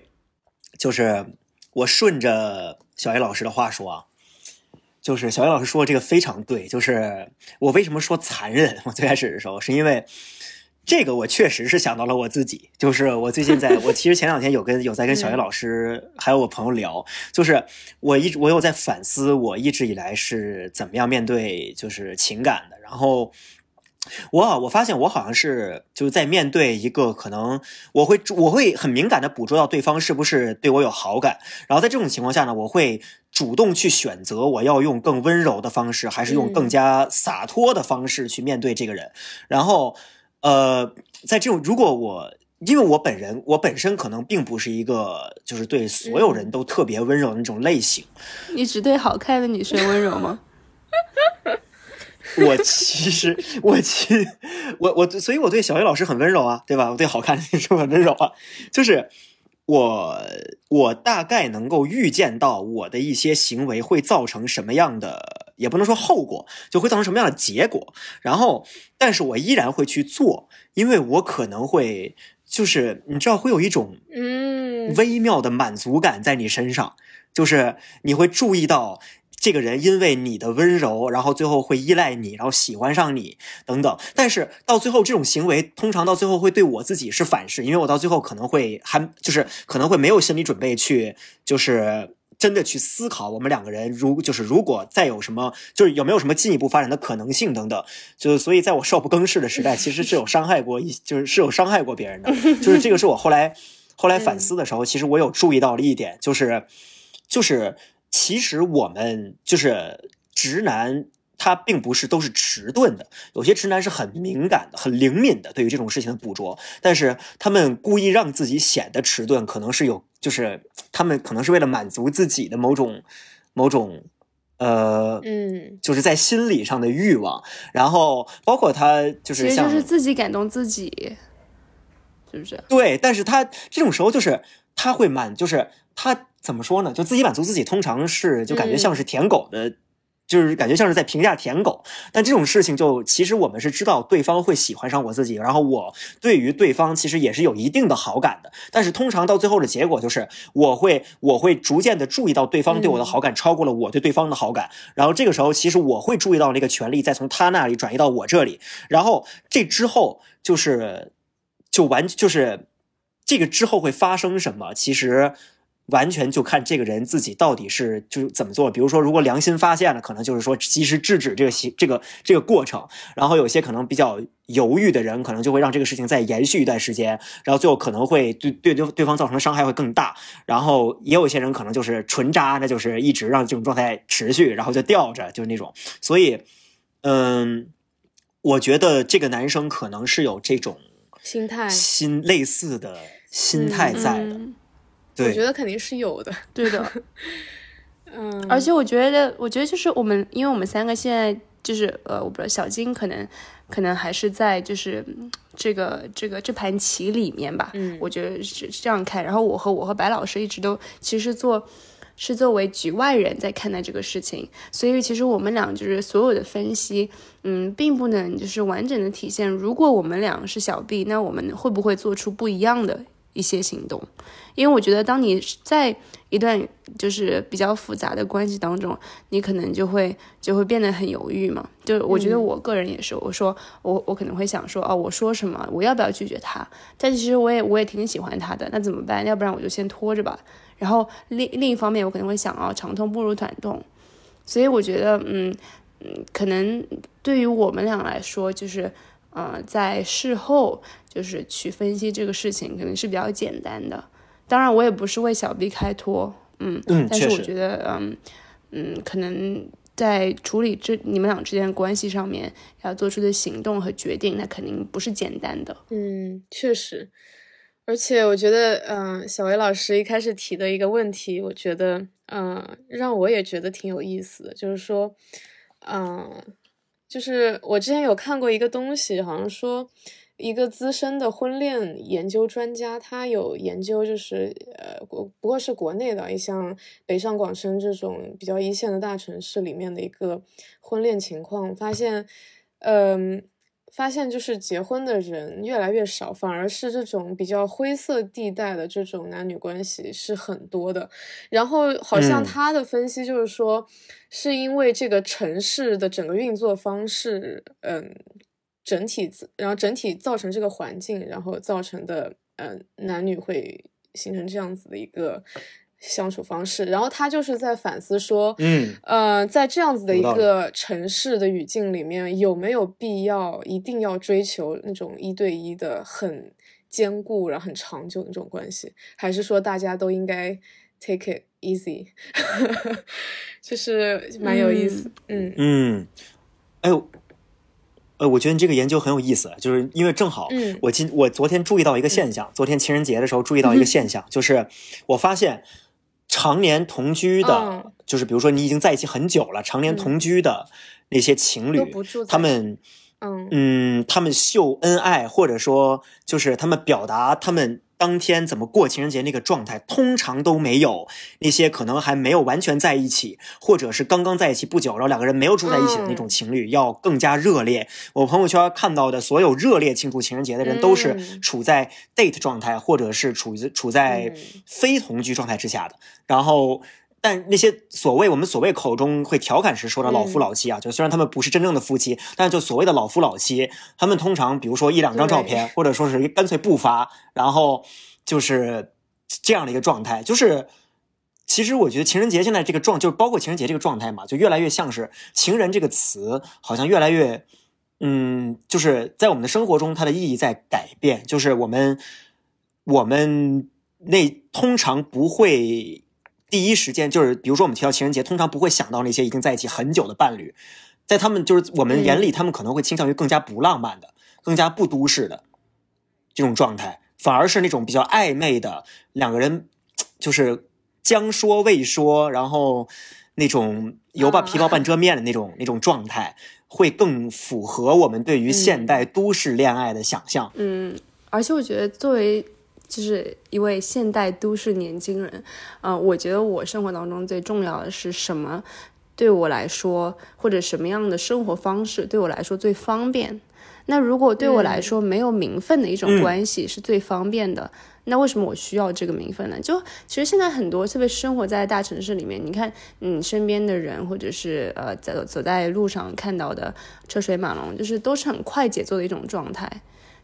就是我顺着小 A 老师的话说啊。就是小叶老师说的这个非常对，就是我为什么说残忍？我最开始的时候是因为这个，我确实是想到了我自己。就是我最近在，我其实前两天有跟有在跟小叶老师还有我朋友聊，就是我一直我有在反思我一直以来是怎么样面对就是情感的，然后。我我发现我好像是就是在面对一个可能我会我会很敏感的捕捉到对方是不是对我有好感，然后在这种情况下呢，我会主动去选择我要用更温柔的方式，还是用更加洒脱的方式去面对这个人。然后，呃，在这种如果我因为我本人我本身可能并不是一个就是对所有人都特别温柔的那种类型，你只对好看的女生温柔吗？我其实，我其我我所以我对小 A 老师很温柔啊，对吧？我对好看的女生很温柔啊，就是我我大概能够预见到我的一些行为会造成什么样的，也不能说后果，就会造成什么样的结果。然后，但是我依然会去做，因为我可能会就是你知道会有一种嗯微妙的满足感在你身上，就是你会注意到这个人因为你的温柔，然后最后会依赖你，然后喜欢上你等等。但是到最后，这种行为通常到最后会对我自己是反噬，因为我到最后可能会还就是可能会没有心理准备去就是。真的去思考我们两个人如就是如果再有什么就是有没有什么进一步发展的可能性等等，就是所以在我少不更事的时代，其实是有伤害过一就是是有伤害过别人的，就是这个是我后来后来反思的时候，其实我有注意到了一点，就是就是其实我们就是直男。他并不是都是迟钝的，有些直男是很敏感的、很灵敏的，对于这种事情的捕捉。但是他们故意让自己显得迟钝，可能是有，就是他们可能是为了满足自己的某种、某种，呃，嗯就是在心理上的欲望。然后包括他就其实就是自己感动自己，是不是？对，但是他这种时候就是他会满，就是他怎么说呢？就自己满足自己，通常是就感觉像是舔狗的。就是感觉像是在评价舔狗，但这种事情就其实我们是知道对方会喜欢上我自己，然后我对于对方其实也是有一定的好感的，但是通常到最后的结果就是我会我会逐渐的注意到对方对我的好感超过了我对对方的好感，然后这个时候其实我会注意到那个权利再从他那里转移到我这里，然后这之后就是就完就是这个之后会发生什么，其实。完全就看这个人自己到底是就怎么做。比如说，如果良心发现了，可能就是说及时制止这个行这个这个过程。然后有些可能比较犹豫的人，可能就会让这个事情再延续一段时间，然后最后可能会对对对对方造成的伤害会更大。然后也有一些人可能就是纯渣，那就是一直让这种状态持续，然后就吊着，就是那种。所以，嗯，我觉得这个男生可能是有这种心态，心类似的心态在的。嗯。对，我觉得肯定是有的。对的，嗯，而且我觉得，我觉得就是我们，因为我们三个现在就是呃，我不知道小金可能可能还是在就是嗯这个这个这盘棋里面吧，嗯。我觉得是是这样看。然后我和我和白老师一直都其实做是作为局外人在看待这个事情，所以其实我们俩就是所有的分析，嗯，并不能就是完整的体现，如果我们俩是小 B，那我们会不会做出不一样的一些行动？因为我觉得，当你在一段就是比较复杂的关系当中，你可能就会就会变得很犹豫嘛。就我觉得我个人也是，我说我我可能会想说，哦，我说什么，我要不要拒绝他？但其实我也我也挺喜欢他的，那怎么办？要不然我就先拖着吧。然后另另一方面，我可能会想啊，长痛不如短痛，所以我觉得，嗯嗯，可能对于我们俩来说，就是呃，在事后就是去分析这个事情，可能是比较简单的。当然，我也不是为小 B 开脱，嗯，嗯，但是，我觉得，嗯嗯，可能在处理这你们俩之间的关系上面，要做出的行动和决定，那肯定不是简单的。嗯，确实，而且我觉得，嗯、小维老师一开始提的一个问题，我觉得，嗯、让我也觉得挺有意思的，就是说，嗯、就是我之前有看过一个东西，好像说一个资深的婚恋研究专家，他有研究，就是呃国不过是国内的，也像北上广深这种比较一线的大城市里面的一个婚恋情况，发现，嗯、发现就是结婚的人越来越少，反而是这种比较灰色地带的这种男女关系是很多的。然后好像嗯他的分析就是说，是因为这个城市的整个运作方式，嗯，整体然后整体造成这个环境，然后造成的，嗯，男女会形成这样子的一个相处方式。然后他就是在反思说，嗯。呃，在这样子的一个城市的语境里面，有没有必要一定要追求那种一对一的很坚固然后很长久的那种关系，还是说大家都应该 take it easy？就是蛮有意思，嗯嗯，哎呦，呃，我觉得你这个研究很有意思，就是因为正好嗯。我今我昨天注意到一个现象，昨天情人节的时候注意到一个 现象，就是我发现常年同居的，嗯。就是比如说你已经在一起很久了，常年嗯。同居的那些情侣，他们。嗯。嗯，他们秀恩爱，或者说就是他们表达他们当天怎么过情人节那个状态，通常都没有那些可能还没有完全在一起，或者是刚刚在一起不久，然后两个人没有住在一起的那种情侣要更加热烈。我朋友圈看到的所有热烈庆祝情人节的人，都是嗯处在 date 状态，或者是处于处在嗯非同居状态之下的。然后，但那些所谓我们所谓口中会调侃时说的老夫嗯老妻啊，就虽然他们不是真正的夫妻，但是就所谓的老夫老妻，他们通常比如说一两张照片，或者说是干脆不发，然后就是这样的一个状态，就是。其实我觉得情人节现在这个状，就是包括情人节这个状态嘛，就越来越像是“情人”这个词，好像越来越，嗯，就是在我们的生活中，它的意义在改变。就是我们，我们那通常不会第一时间，就是比如说我们提到情人节，通常不会想到那些已经在一起很久的伴侣，在他们就是我们眼里，他们可能会倾向于更加不浪漫的、更加不都市的这种状态，反而是那种比较暧昧的两个人，就是将说未说，然后那种犹把皮包半遮面的那种、那种状态，会更符合我们对于现代都市恋爱的想象。嗯，而且我觉得作为就是一位现代都市年轻人，呃、我觉得我生活当中最重要的是什么？对我来说，或者什么样的生活方式对我来说最方便？那如果对我来说没有名分的一种嗯关系是最方便的，那为什么我需要这个名分呢？就其实现在很多，特别是生活在大城市里面，你看你身边的人，或者是呃走走在路上看到的车水马龙，就是都是很快节奏的一种状态。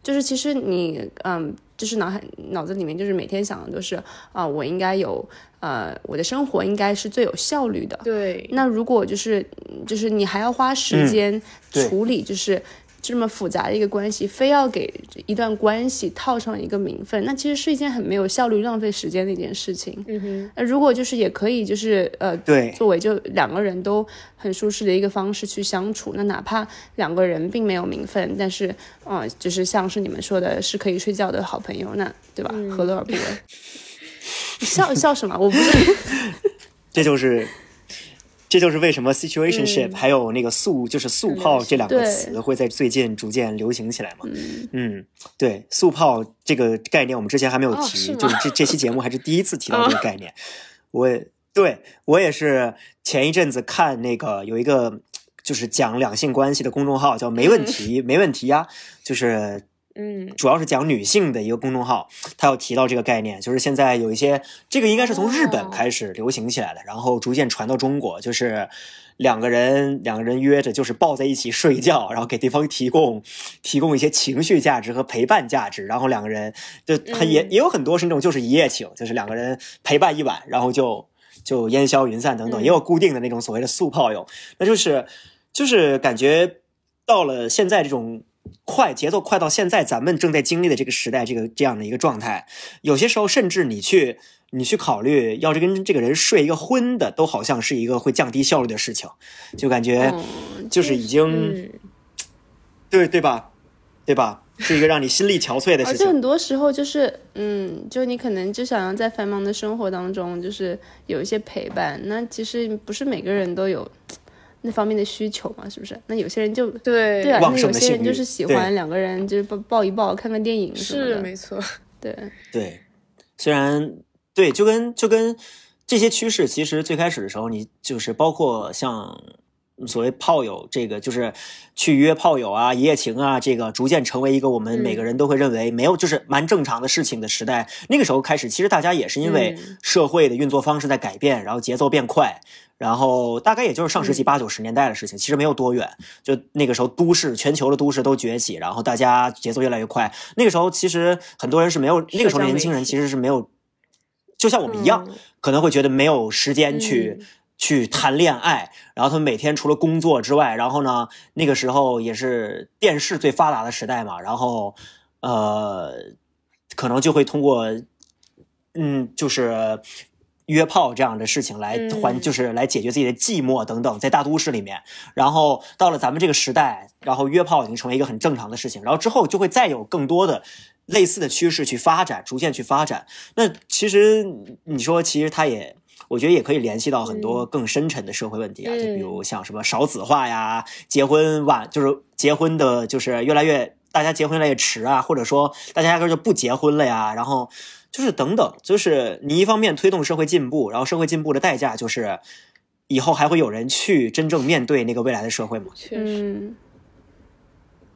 就是其实你嗯，就是脑海脑子里面就是每天想的都是啊、我应该有呃，我的生活应该是最有效率的。对，那如果就是就是你还要花时间处理，就是这么复杂的一个关系，非要给一段关系套上一个名分，那其实是一件很没有效率、浪费时间的一件事情。嗯哼，那如果就是也可以，就是呃，对，作为就两个人都很舒适的一个方式去相处，那哪怕两个人并没有名分，但是呃，就是像是你们说的，是可以睡觉的好朋友，那对吧？何乐而不为？你 笑笑什么？我不是 这就是。这就是为什么 situationship、还有那个速就是速泡这两个词会在最近逐渐流行起来嘛？嗯，对，速泡这个概念我们之前还没有提，就是这这期节目还是第一次提到这个概念。我也对我也是前一阵子看那个有一个就是讲两性关系的公众号叫没问题、没问题呀，就是嗯。主要是讲女性的一个公众号，它有提到这个概念，就是现在有一些这个应该是从日本哦。开始流行起来的，然后逐渐传到中国，就是两个人两个人约着就是抱在一起睡觉，然后给对方提供提供一些情绪价值和陪伴价值，然后两个人就很也、嗯。也有很多是那种就是一夜情，就是两个人陪伴一晚，然后就就烟消云散等等，嗯也有固定的那种所谓的速泡友，那就是就是感觉到了现在这种快节奏快到现在咱们正在经历的这个时代，这个这样的一个状态，有些时候甚至你去你去考虑要是跟这个人睡一个婚的，都好像是一个会降低效率的事情，就感觉嗯就是已经、嗯，对对吧，对吧，是一个让你心力憔悴的事情。而且很多时候就是，嗯，就你可能就想要在繁忙的生活当中，就是有一些陪伴。那其实不是每个人都有那方面的需求嘛，是不是？那有些人就对对啊，那有些人就是喜欢两个人就是抱抱一抱，看看电影什么的。是没错，对，对，虽然对，就跟就跟这些趋势，其实最开始的时候，你就是包括像所谓炮友这个，就是去约炮友啊、一夜情啊，这个逐渐成为一个我们每个人都会认为没有就是蛮正常的事情的时代。那个时候开始，其实大家也是因为嗯社会的运作方式在改变，然后节奏变快。然后大概也就是上世纪嗯八九十年代的事情，其实没有多远。就那个时候，都市全球的都市都崛起，然后大家节奏越来越快。那个时候，其实很多人是没有，那个时候的年轻人其实是没有，就像我们一样，嗯可能会觉得没有时间去、嗯去谈恋爱。然后他们每天除了工作之外，然后呢，那个时候也是电视最发达的时代嘛，然后呃，可能就会通过嗯，就是。约炮这样的事情来嗯还，就是来解决自己的寂寞等等，在大都市里面，然后到了咱们这个时代，然后约炮已经成为一个很正常的事情，然后之后就会再有更多的类似的趋势去发展，逐渐去发展。那其实你说，其实它也我觉得也可以联系到很多更深沉的社会问题啊，就比如像什么少子化呀，结婚晚就是结婚的，就是越来越大家结婚越来越迟啊，或者说大家压根就不结婚了呀，然后就是等等，就是你一方面推动社会进步，然后社会进步的代价就是以后还会有人去真正面对那个未来的社会吗？确实，嗯，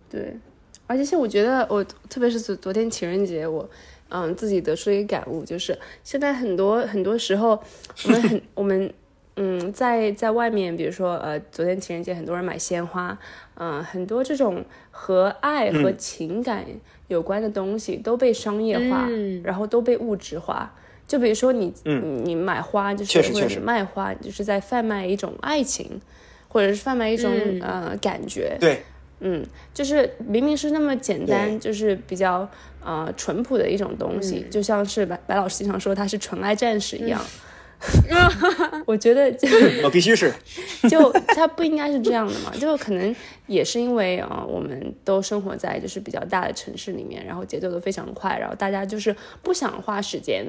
对，而且像我觉得我特别是昨昨天情人节，我嗯自己得出一个感悟，就是现在很多很多时候我们很我们嗯在在外面，比如说呃昨天情人节很多人买鲜花，嗯、很多这种和爱和情感有关的东西都被商业化，嗯。然后都被物质化。就比如说你，嗯。你买花就是或者是卖花，就是在贩卖一种爱情，或者是贩卖一种、嗯。呃感觉。对，嗯，就是明明是那么简单，就是比较呃淳朴的一种东西，嗯。就像是白白老师经常说他是纯爱战士一样。我觉得就我必须是，就他不应该是这样的嘛，就可能也是因为啊、呃我们都生活在就是比较大的城市里面，然后节奏都非常快，然后大家就是不想花时间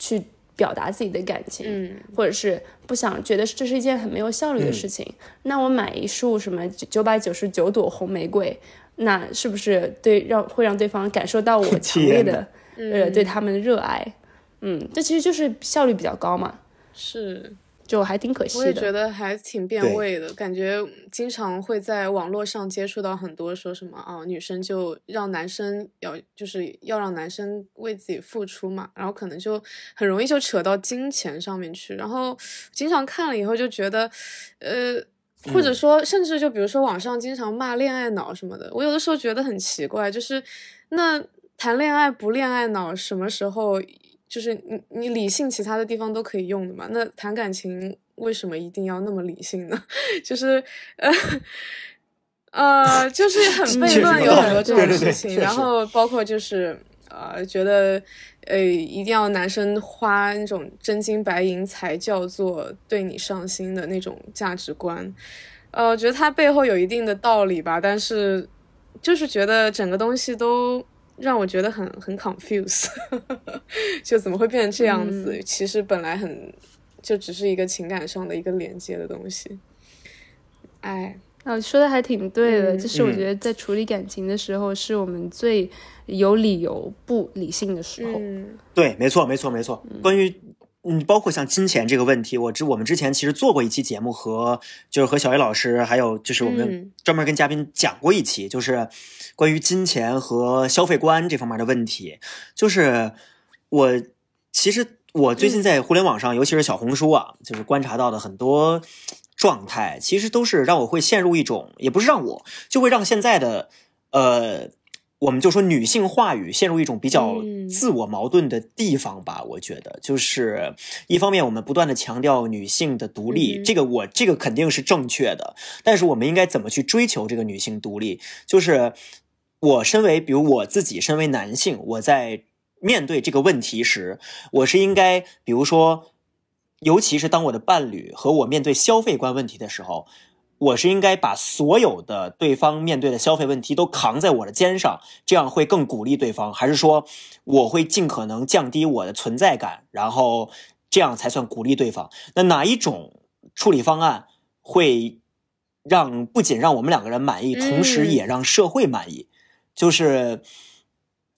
去表达自己的感情，嗯，或者是不想觉得这是一件很没有效率的事情。那我买一束什么九百九十九朵红玫瑰，那是不是对让会让对方感受到我强烈的 呃对他们的热爱？嗯，这其实就是效率比较高嘛，是。就还挺可惜我也觉。得还挺变味的，感觉经常会在网络上接触到很多说什么啊，女生就让男生要就是要让男生为自己付出嘛，然后可能就很容易就扯到金钱上面去，然后经常看了以后就觉得，呃。或者说，甚至就比如说网上经常骂恋爱脑什么的，我有的时候觉得很奇怪，就是那谈恋爱不恋爱脑，什么时候就是你你理性其他的地方都可以用的嘛？那谈感情为什么一定要那么理性呢？就是呃呃，就是很悖论，有很多这种事情。然后包括就是呃，觉得呃一定要男生花那种真金白银才叫做对你上心的那种价值观。呃，我觉得它背后有一定的道理吧，但是就是觉得整个东西都让我觉得很很 confuse，就怎么会变成这样子？其实本来很就只是一个情感上的一个连接的东西。哎，啊，说的还挺对的，嗯就是我嗯觉得在处理感情的时候，是我们最有理由不理性的时候。嗯对，没错，没错，没错。关于嗯，包括像金钱这个问题，我之我们之前其实做过一期节目和，就是和小叶老师，还有就是我们嗯专门跟嘉宾讲过一期，就是关于金钱和消费观这方面的问题。就是我其实我最近在互联网上，尤其是小红书啊，就是观察到的很多状态，其实都是让我会陷入一种，也不是让我，就会让现在的呃。我们就说女性话语陷入一种比较嗯。自我矛盾的地方吧，我觉得。就是一方面我们不断的强调女性的独立，嗯这个我这个肯定是正确的，但是我们应该怎么去追求这个女性独立？就是我身为，比如我自己身为男性，我在面对这个问题时，我是应该，比如说，尤其是当我的伴侣和我面对消费观问题的时候，我是应该把所有的对方面对的消费问题都扛在我的肩上，这样会更鼓励对方，还是说我会尽可能降低我的存在感，然后这样才算鼓励对方？那哪一种处理方案会让不仅让我们两个人满意，同时嗯也让社会满意？就是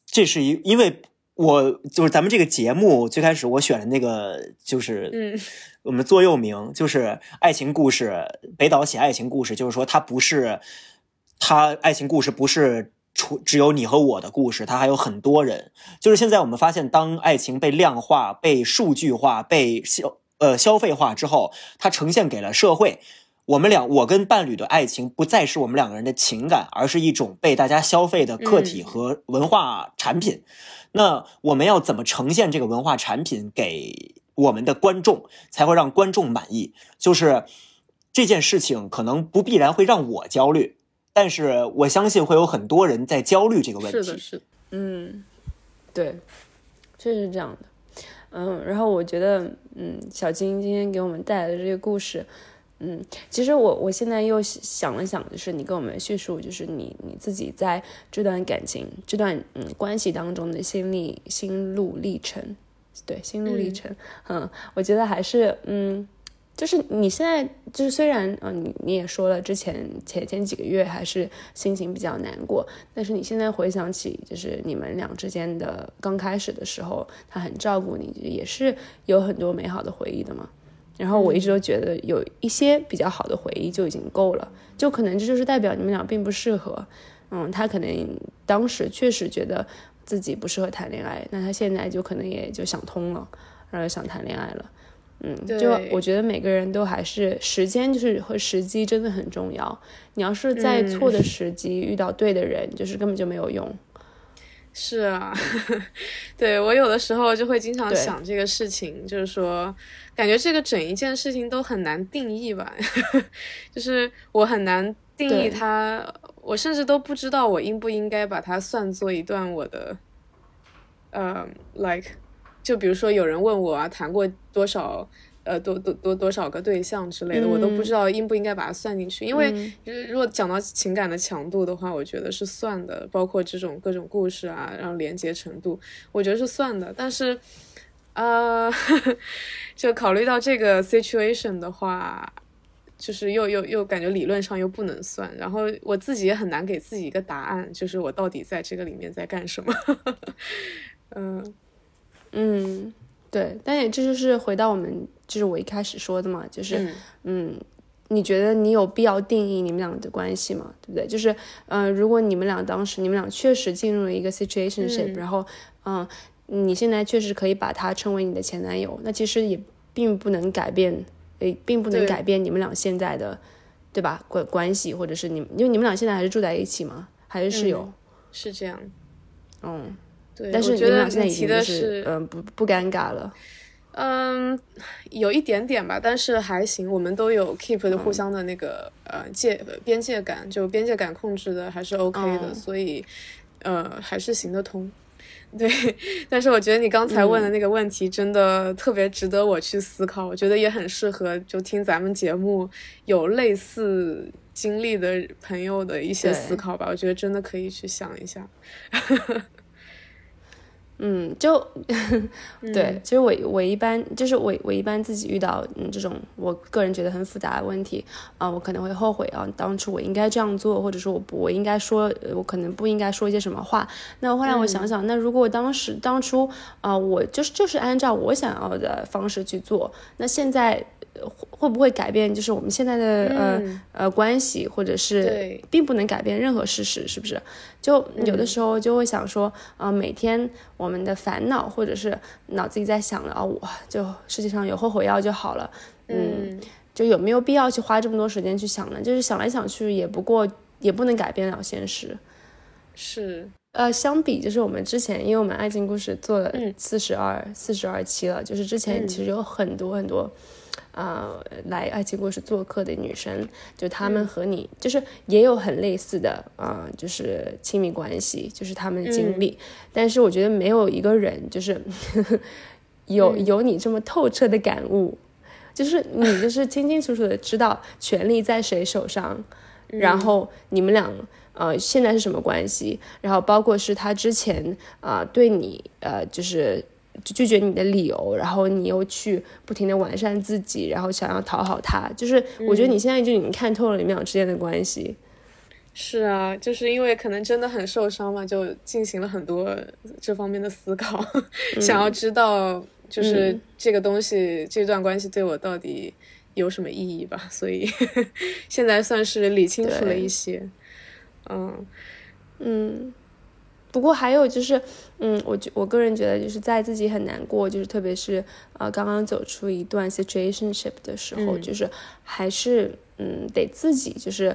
这是一，因为我就是咱们这个节目最开始我选的那个就是嗯我们座右铭就是爱情故事，北岛写爱情故事，就是说它不是，它爱情故事不是除只有你和我的故事，它还有很多人。就是现在我们发现，当爱情被量化、被数据化、被消呃消费化之后，它呈现给了社会。我们俩，我跟伴侣的爱情不再是我们两个人的情感，而是一种被大家消费的客体嗯和文化产品。那我们要怎么呈现这个文化产品给我们的观众，才会让观众满意？就是这件事情可能不必然会让我焦虑，但是我相信会有很多人在焦虑这个问题。是的，是的，嗯，对，确实是这样的。嗯，然后我觉得，嗯，小金今天给我们带来的这个故事，嗯，其实我我现在又想了想，就是你跟我们叙述，就是你你自己在这段感情、这段嗯关系当中的心历心路历程、对，心路历程，嗯，我觉得还是，嗯，就是你现在就是虽然，嗯，你你也说了，之前前前几个月还是心情比较难过，但是你现在回想起，就是你们俩之间的刚开始的时候，他很照顾你，也是有很多美好的回忆的嘛。然后我一直都觉得有一些比较好的回忆就已经够了，就可能这就是代表你们俩并不适合。嗯，他可能当时确实觉得自己不适合谈恋爱，那他现在就可能也就想通了，然后想谈恋爱了。嗯，就我觉得每个人都还是时间就是和时机真的很重要。你要是在错的时机遇到对的人，就是根本就没有用。是啊，对我有的时候就会经常想这个事情，就是说，感觉这个整一件事情都很难定义吧，就是我很难定义它。我甚至都不知道我应不应该把它算作一段我的，呃，like，就比如说有人问我啊，谈过多少，呃，多多多多少个对象之类的，我都不知道应不应该把它算进去。因为如果讲到情感的强度的话，我觉得是算的，包括这种各种故事啊，然后连接程度，我觉得是算的。但是，呃，就考虑到这个 situation 的话。就是又又又感觉理论上又不能算，然后我自己也很难给自己一个答案，就是我到底在这个里面在干什么？嗯嗯，对，但也这就是回到我们就是我一开始说的嘛，就是嗯，你觉得你有必要定义你们俩的关系吗？对不对？就是嗯，如果你们俩当时你们俩确实进入了一个 situationship，然后嗯，你现在确实可以把他称为你的前男友，那其实也并不能改变。诶，并不能改变你们俩现在的，对吧？关关系，或者是你，因为你们俩现在还是住在一起吗？还是室友？是这样。嗯，对。但是你们俩现在已经是，嗯，不不尴尬了。嗯，有一点点吧，但是还行。我们都有 keep 的互相的那个呃界边界感，就边界感控制的还是 OK 的，所以呃还是行得通。对，但是我觉得你刚才问的那个问题真的特别值得我去思考，我觉得也很适合就听咱们节目有类似经历的朋友的一些思考吧，我觉得真的可以去想一下。嗯，就 对，其实我我一般就是我我一般自己遇到嗯这种我个人觉得很复杂的问题啊，我可能会后悔啊，当初我应该这样做，或者说我不我应该说，我可能不应该说一些什么话。那后来我想想，那如果当时当初啊，我就是就是按照我想要的方式去做，那现在。会不会改变？就是我们现在的呃呃关系，或者是并不能改变任何事实，是不是？就有的时候就会想说，啊，每天我们的烦恼，或者是脑子里在想的啊，我就世界上有后悔药就好了，嗯，就有没有必要去花这么多时间去想呢？就是想来想去，也不过也不能改变了现实。是，呃，相比就是我们之前，因为我们爱情故事做了四十二四十二期了，就是之前其实有很多很多。啊，来爱情故事做客的女生，就她们和你就是也有很类似的啊，就是亲密关系，就是她们的经历。但是我觉得没有一个人就是 有有你这么透彻的感悟，就是你就是清清楚楚的知道权力在谁手上，然后你们俩呃现在是什么关系，然后包括是他之前啊对你呃就是。拒绝你的理由，然后你又去不停的完善自己，然后想要讨好他，就是我觉得你现在就已经看透了你们俩之间的关系。是啊，就是因为可能真的很受伤嘛，就进行了很多这方面的思考，想要知道就是这个东西，这段关系对我到底有什么意义吧，所以 现在算是理清楚了一些。嗯嗯。不过还有就是，嗯，我觉我个人觉得，就是在自己很难过，就是特别是呃刚刚走出一段 situationship 的时候，就是还是嗯得自己就是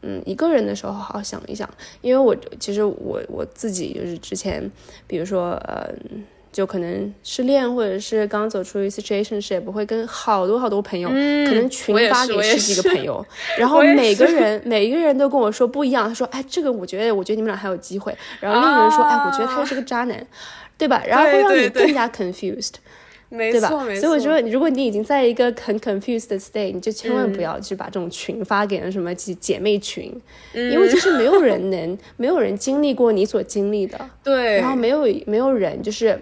嗯一个人的时候好好想一想，因为我其实我我自己就是之前，比如说呃。就可能失恋，或者是刚走出 situationship，会跟好多好多朋友，可能群发给十几个朋友，然后每个人每一个人都跟我说不一样。他说：“哎，这个我觉得，我觉得你们俩还有机会。”然后另一个人说：“哎，我觉得他是个渣男，对吧？”然后会让你更加 confused，对吧？所以我觉得，如果你已经在一个很 confused 的 state，你就千万不要去把这种群发给了什么姐姐妹群，因为就是没有人能，没有人经历过你所经历的，对，然后没有没有人就是。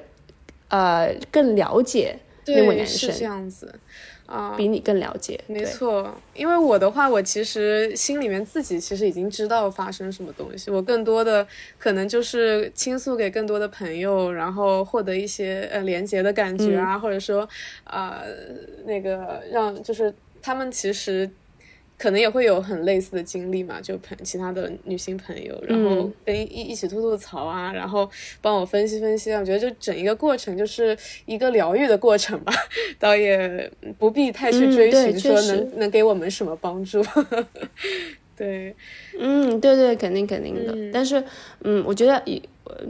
呃更了解那位男生，是这样子。啊，比你更了解，没错。因为我的话，我其实心里面自己其实已经知道发生什么东西，我更多的可能就是倾诉给更多的朋友，然后获得一些呃连接的感觉啊，或者说啊那个让就是他们其实。可能也会有很类似的经历嘛，就朋其他的女性朋友，然后跟一一起吐吐槽啊，然后帮我分析分析啊，我觉得就整一个过程就是一个疗愈的过程吧，倒也不必太去追寻说能能给我们什么帮助。对，嗯，对对，肯定肯定的。但是，嗯，我觉得，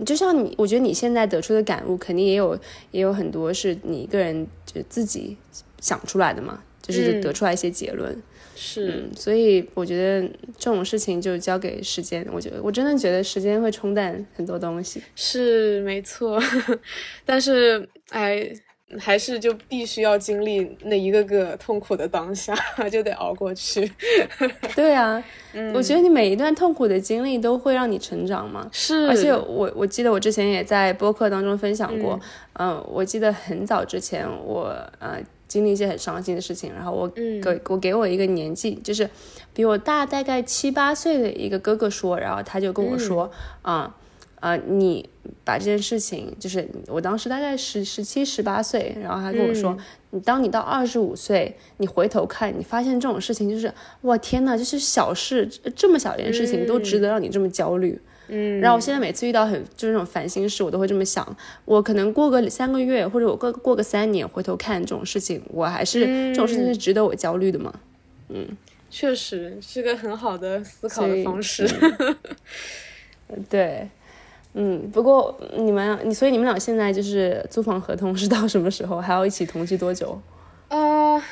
就像你，我觉得你现在得出的感悟，肯定也有也有很多是你一个人就自己想出来的嘛，就是得出来一些结论。是，所以我觉得这种事情就交给时间。我觉得我真的觉得时间会冲淡很多东西。是没错，但是哎，还是就必须要经历那一个个痛苦的当下，就得熬过去。对啊，我觉得你每一段痛苦的经历都会让你成长嘛。是，而且我我记得我之前也在播客当中分享过，嗯，我记得很早之前我呃。经历一些很伤心的事情，然后我给我给我一个年纪就是比我大大概七八岁的一个哥哥说，然后他就跟我说啊啊，你把这件事情，就是我当时大概十十七十八岁，然后他跟我说，你当你到二十五岁，你回头看，你发现这种事情就是哇天呐，就是小事这么小一件事情都值得让你这么焦虑。嗯，然后我现在每次遇到很就是那种烦心事，我都会这么想。我可能过个三个月，或者我过过个三年，回头看这种事情，我还是这种事情是值得我焦虑的吗？嗯，确实是个很好的思考的方式。对，嗯，不过你们你所以你们俩现在就是租房合同是到什么时候？还要一起同居多久？呃，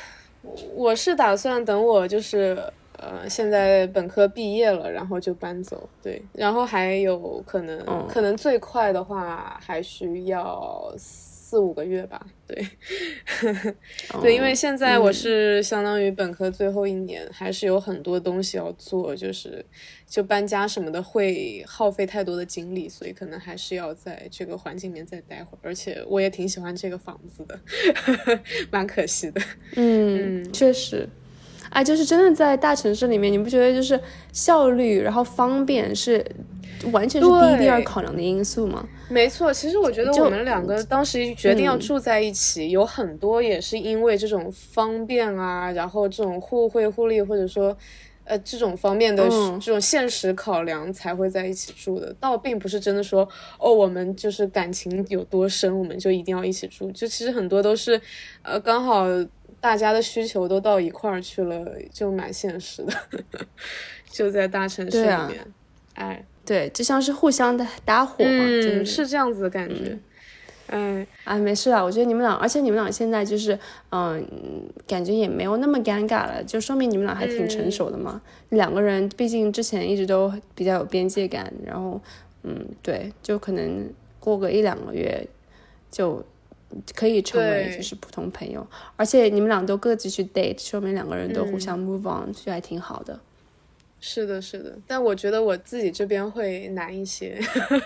我是打算等我就是。呃，现在本科毕业了，然后就搬走，对，然后还有可能，可能最快的话还需要四五个月吧，对，对，因为现在我是相当于本科最后一年，还是有很多东西要做，就是就搬家什么的会耗费太多的精力，所以可能还是要在这个环境里面再待会儿，而且我也挺喜欢这个房子的，蛮可惜的，嗯，确实。哎，就是真的在大城市里面，你不觉得就是效率，然后方便是完全是第一、第二考量的因素吗？没错，其实我觉得我们两个当时决定要住在一起，有很多也是因为这种方便啊，然后这种互惠互利，或者说呃这种方面的这种现实考量才会在一起住的，倒并不是真的说哦，我们就是感情有多深，我们就一定要一起住，就其实很多都是呃刚好。大家的需求都到一块儿去了，就蛮现实的，就在大城市里面，哎，对，就像是互相的搭伙嘛，嗯，是这样子的感觉，哎，哎，没事啊，我觉得你们俩，而且你们俩现在就是，嗯，感觉也没有那么尴尬了，就说明你们俩还挺成熟的嘛。两个人毕竟之前一直都比较有边界感，然后，嗯，对，就可能过个一两个月就。可以成为就是普通朋友，而且你们俩都各自去 date，说明两个人都互相 move on，就还挺好的。是的，是的，但我觉得我自己这边会难一些，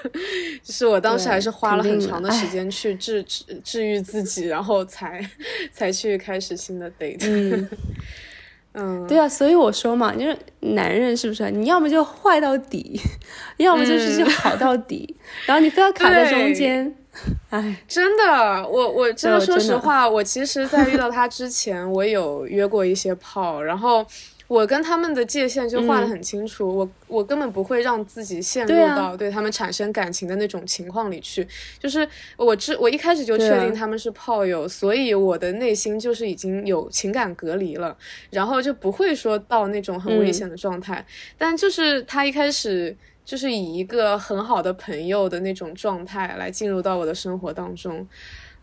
就是我当时还是花了很长的时间去治治治愈自己，然后才 才去开始新的 date。嗯，嗯，对啊，所以我说嘛，就是男人是不是？你要么就坏到底，要么就是就好到底，然后你非要卡在中间。哎，真的，我我真的说实话，我其实，在遇到他之前，我有约过一些炮，然后我跟他们的界限就画的很清楚，我我根本不会让自己陷入到对他们产生感情的那种情况里去，就是我知我一开始就确定他们是炮友，所以我的内心就是已经有情感隔离了，然后就不会说到那种很危险的状态，但就是他一开始。就是以一个很好的朋友的那种状态来进入到我的生活当中，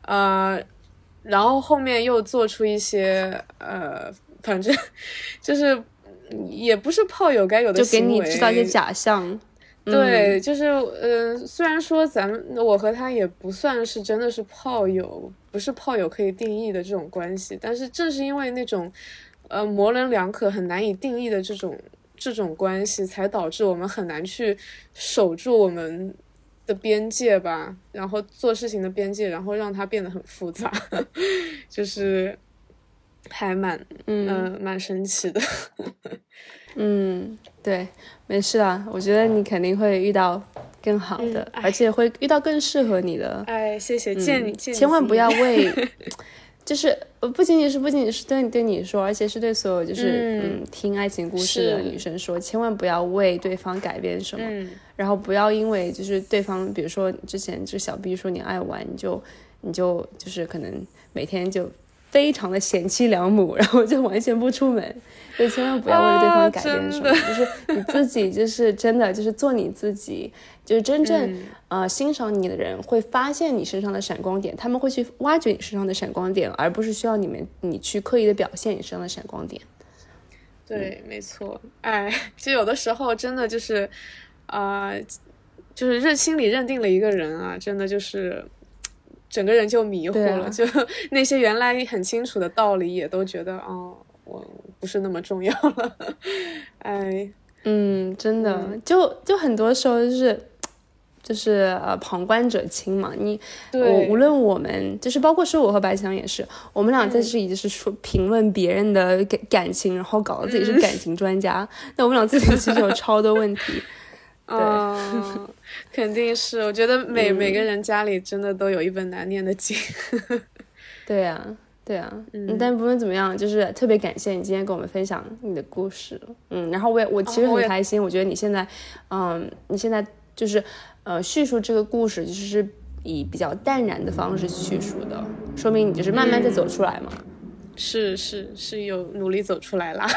呃，然后后面又做出一些呃，反正就是也不是炮友该有的行为，就给你制造一些假象。对，就是呃，虽然说咱们我和他也不算是真的是炮友，不是炮友可以定义的这种关系，但是正是因为那种呃模棱两可、很难以定义的这种。这种关系才导致我们很难去守住我们的边界吧，然后做事情的边界，然后让它变得很复杂，就是还蛮嗯蛮神奇的。嗯，对，没事啊，我觉得你肯定会遇到更好的，而且会遇到更适合你的。哎，谢谢，见你见，千万不要为，就是不仅仅是不仅仅是对对你说，而且是对所有就是嗯。听爱情故事的女生说，千万不要为对方改变什么，然后不要因为就是对方，比如说之前这小 B 说你爱玩，你就你就就是可能每天就。非常的贤妻良母，然后就完全不出门，就千万不要为了对方改变什么，就是你自己，就是真的，就是做你自己，就是真正呃欣赏你的人会发现你身上的闪光点，他们会去挖掘你身上的闪光点，而不是需要你们你去刻意的表现你身上的闪光点。对，没错。哎，就有的时候真的就是，啊，就是认心里认定了一个人啊，真的就是。整个人就迷糊了，就 那些原来很清楚的道理，也都觉得哦，我不是那么重要了。哎，嗯，真的，就就很多时候就是，就是呃，旁观者清嘛。你我无论我们就是包括是我和白强也是，我们俩在这里就是说评论别人的感感情，然后搞得自己是感情专家。那我们俩自己其实有超多问题。对。肯定是，我觉得每每个人家里真的都有一本难念的经。对呀，对呀，嗯，但不论怎么样，就是特别感谢你今天跟我们分享你的故事，嗯，然后我也我其实很开心，我觉得你现在，嗯，你现在就是呃叙述这个故事，就是以比较淡然的方式叙述的，说明你就是慢慢在走出来嘛。是是是有努力走出来啦，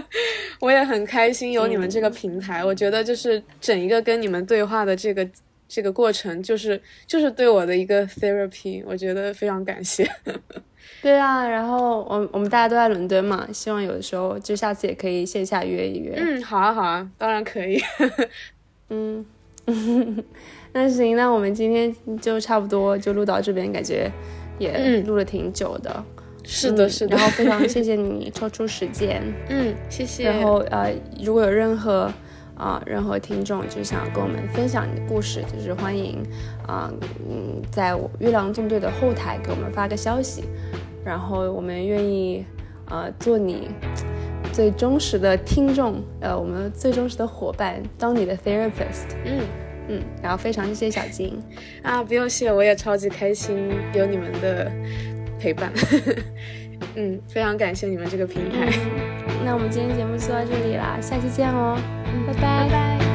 我也很开心有你们这个平台。我觉得就是整一个跟你们对话的这个这个过程，就是就是对我的一个 therapy。我觉得非常感谢。对啊，然后我我们大家都在伦敦嘛，希望有的时候就下次也可以线下约一约。嗯，好啊好啊，当然可以。嗯，那行，那我们今天就差不多就录到这边，感觉也录了挺久的。是的，是的，然后非常谢谢你抽出时间，嗯，谢谢。然后呃，如果有任何啊任何听众就想跟我们分享你的故事，就是欢迎啊嗯在月亮纵队的后台给我们发个消息，然后我们愿意呃做你最忠实的听众，呃我们最忠实的伙伴，当你的 therapist，嗯嗯，然后非常谢谢小金啊，不用谢，我也超级开心有你们的。陪伴，嗯，非常感谢你们这个平台。那我们今天节目就到这里啦，下期见哦，嗯，拜拜。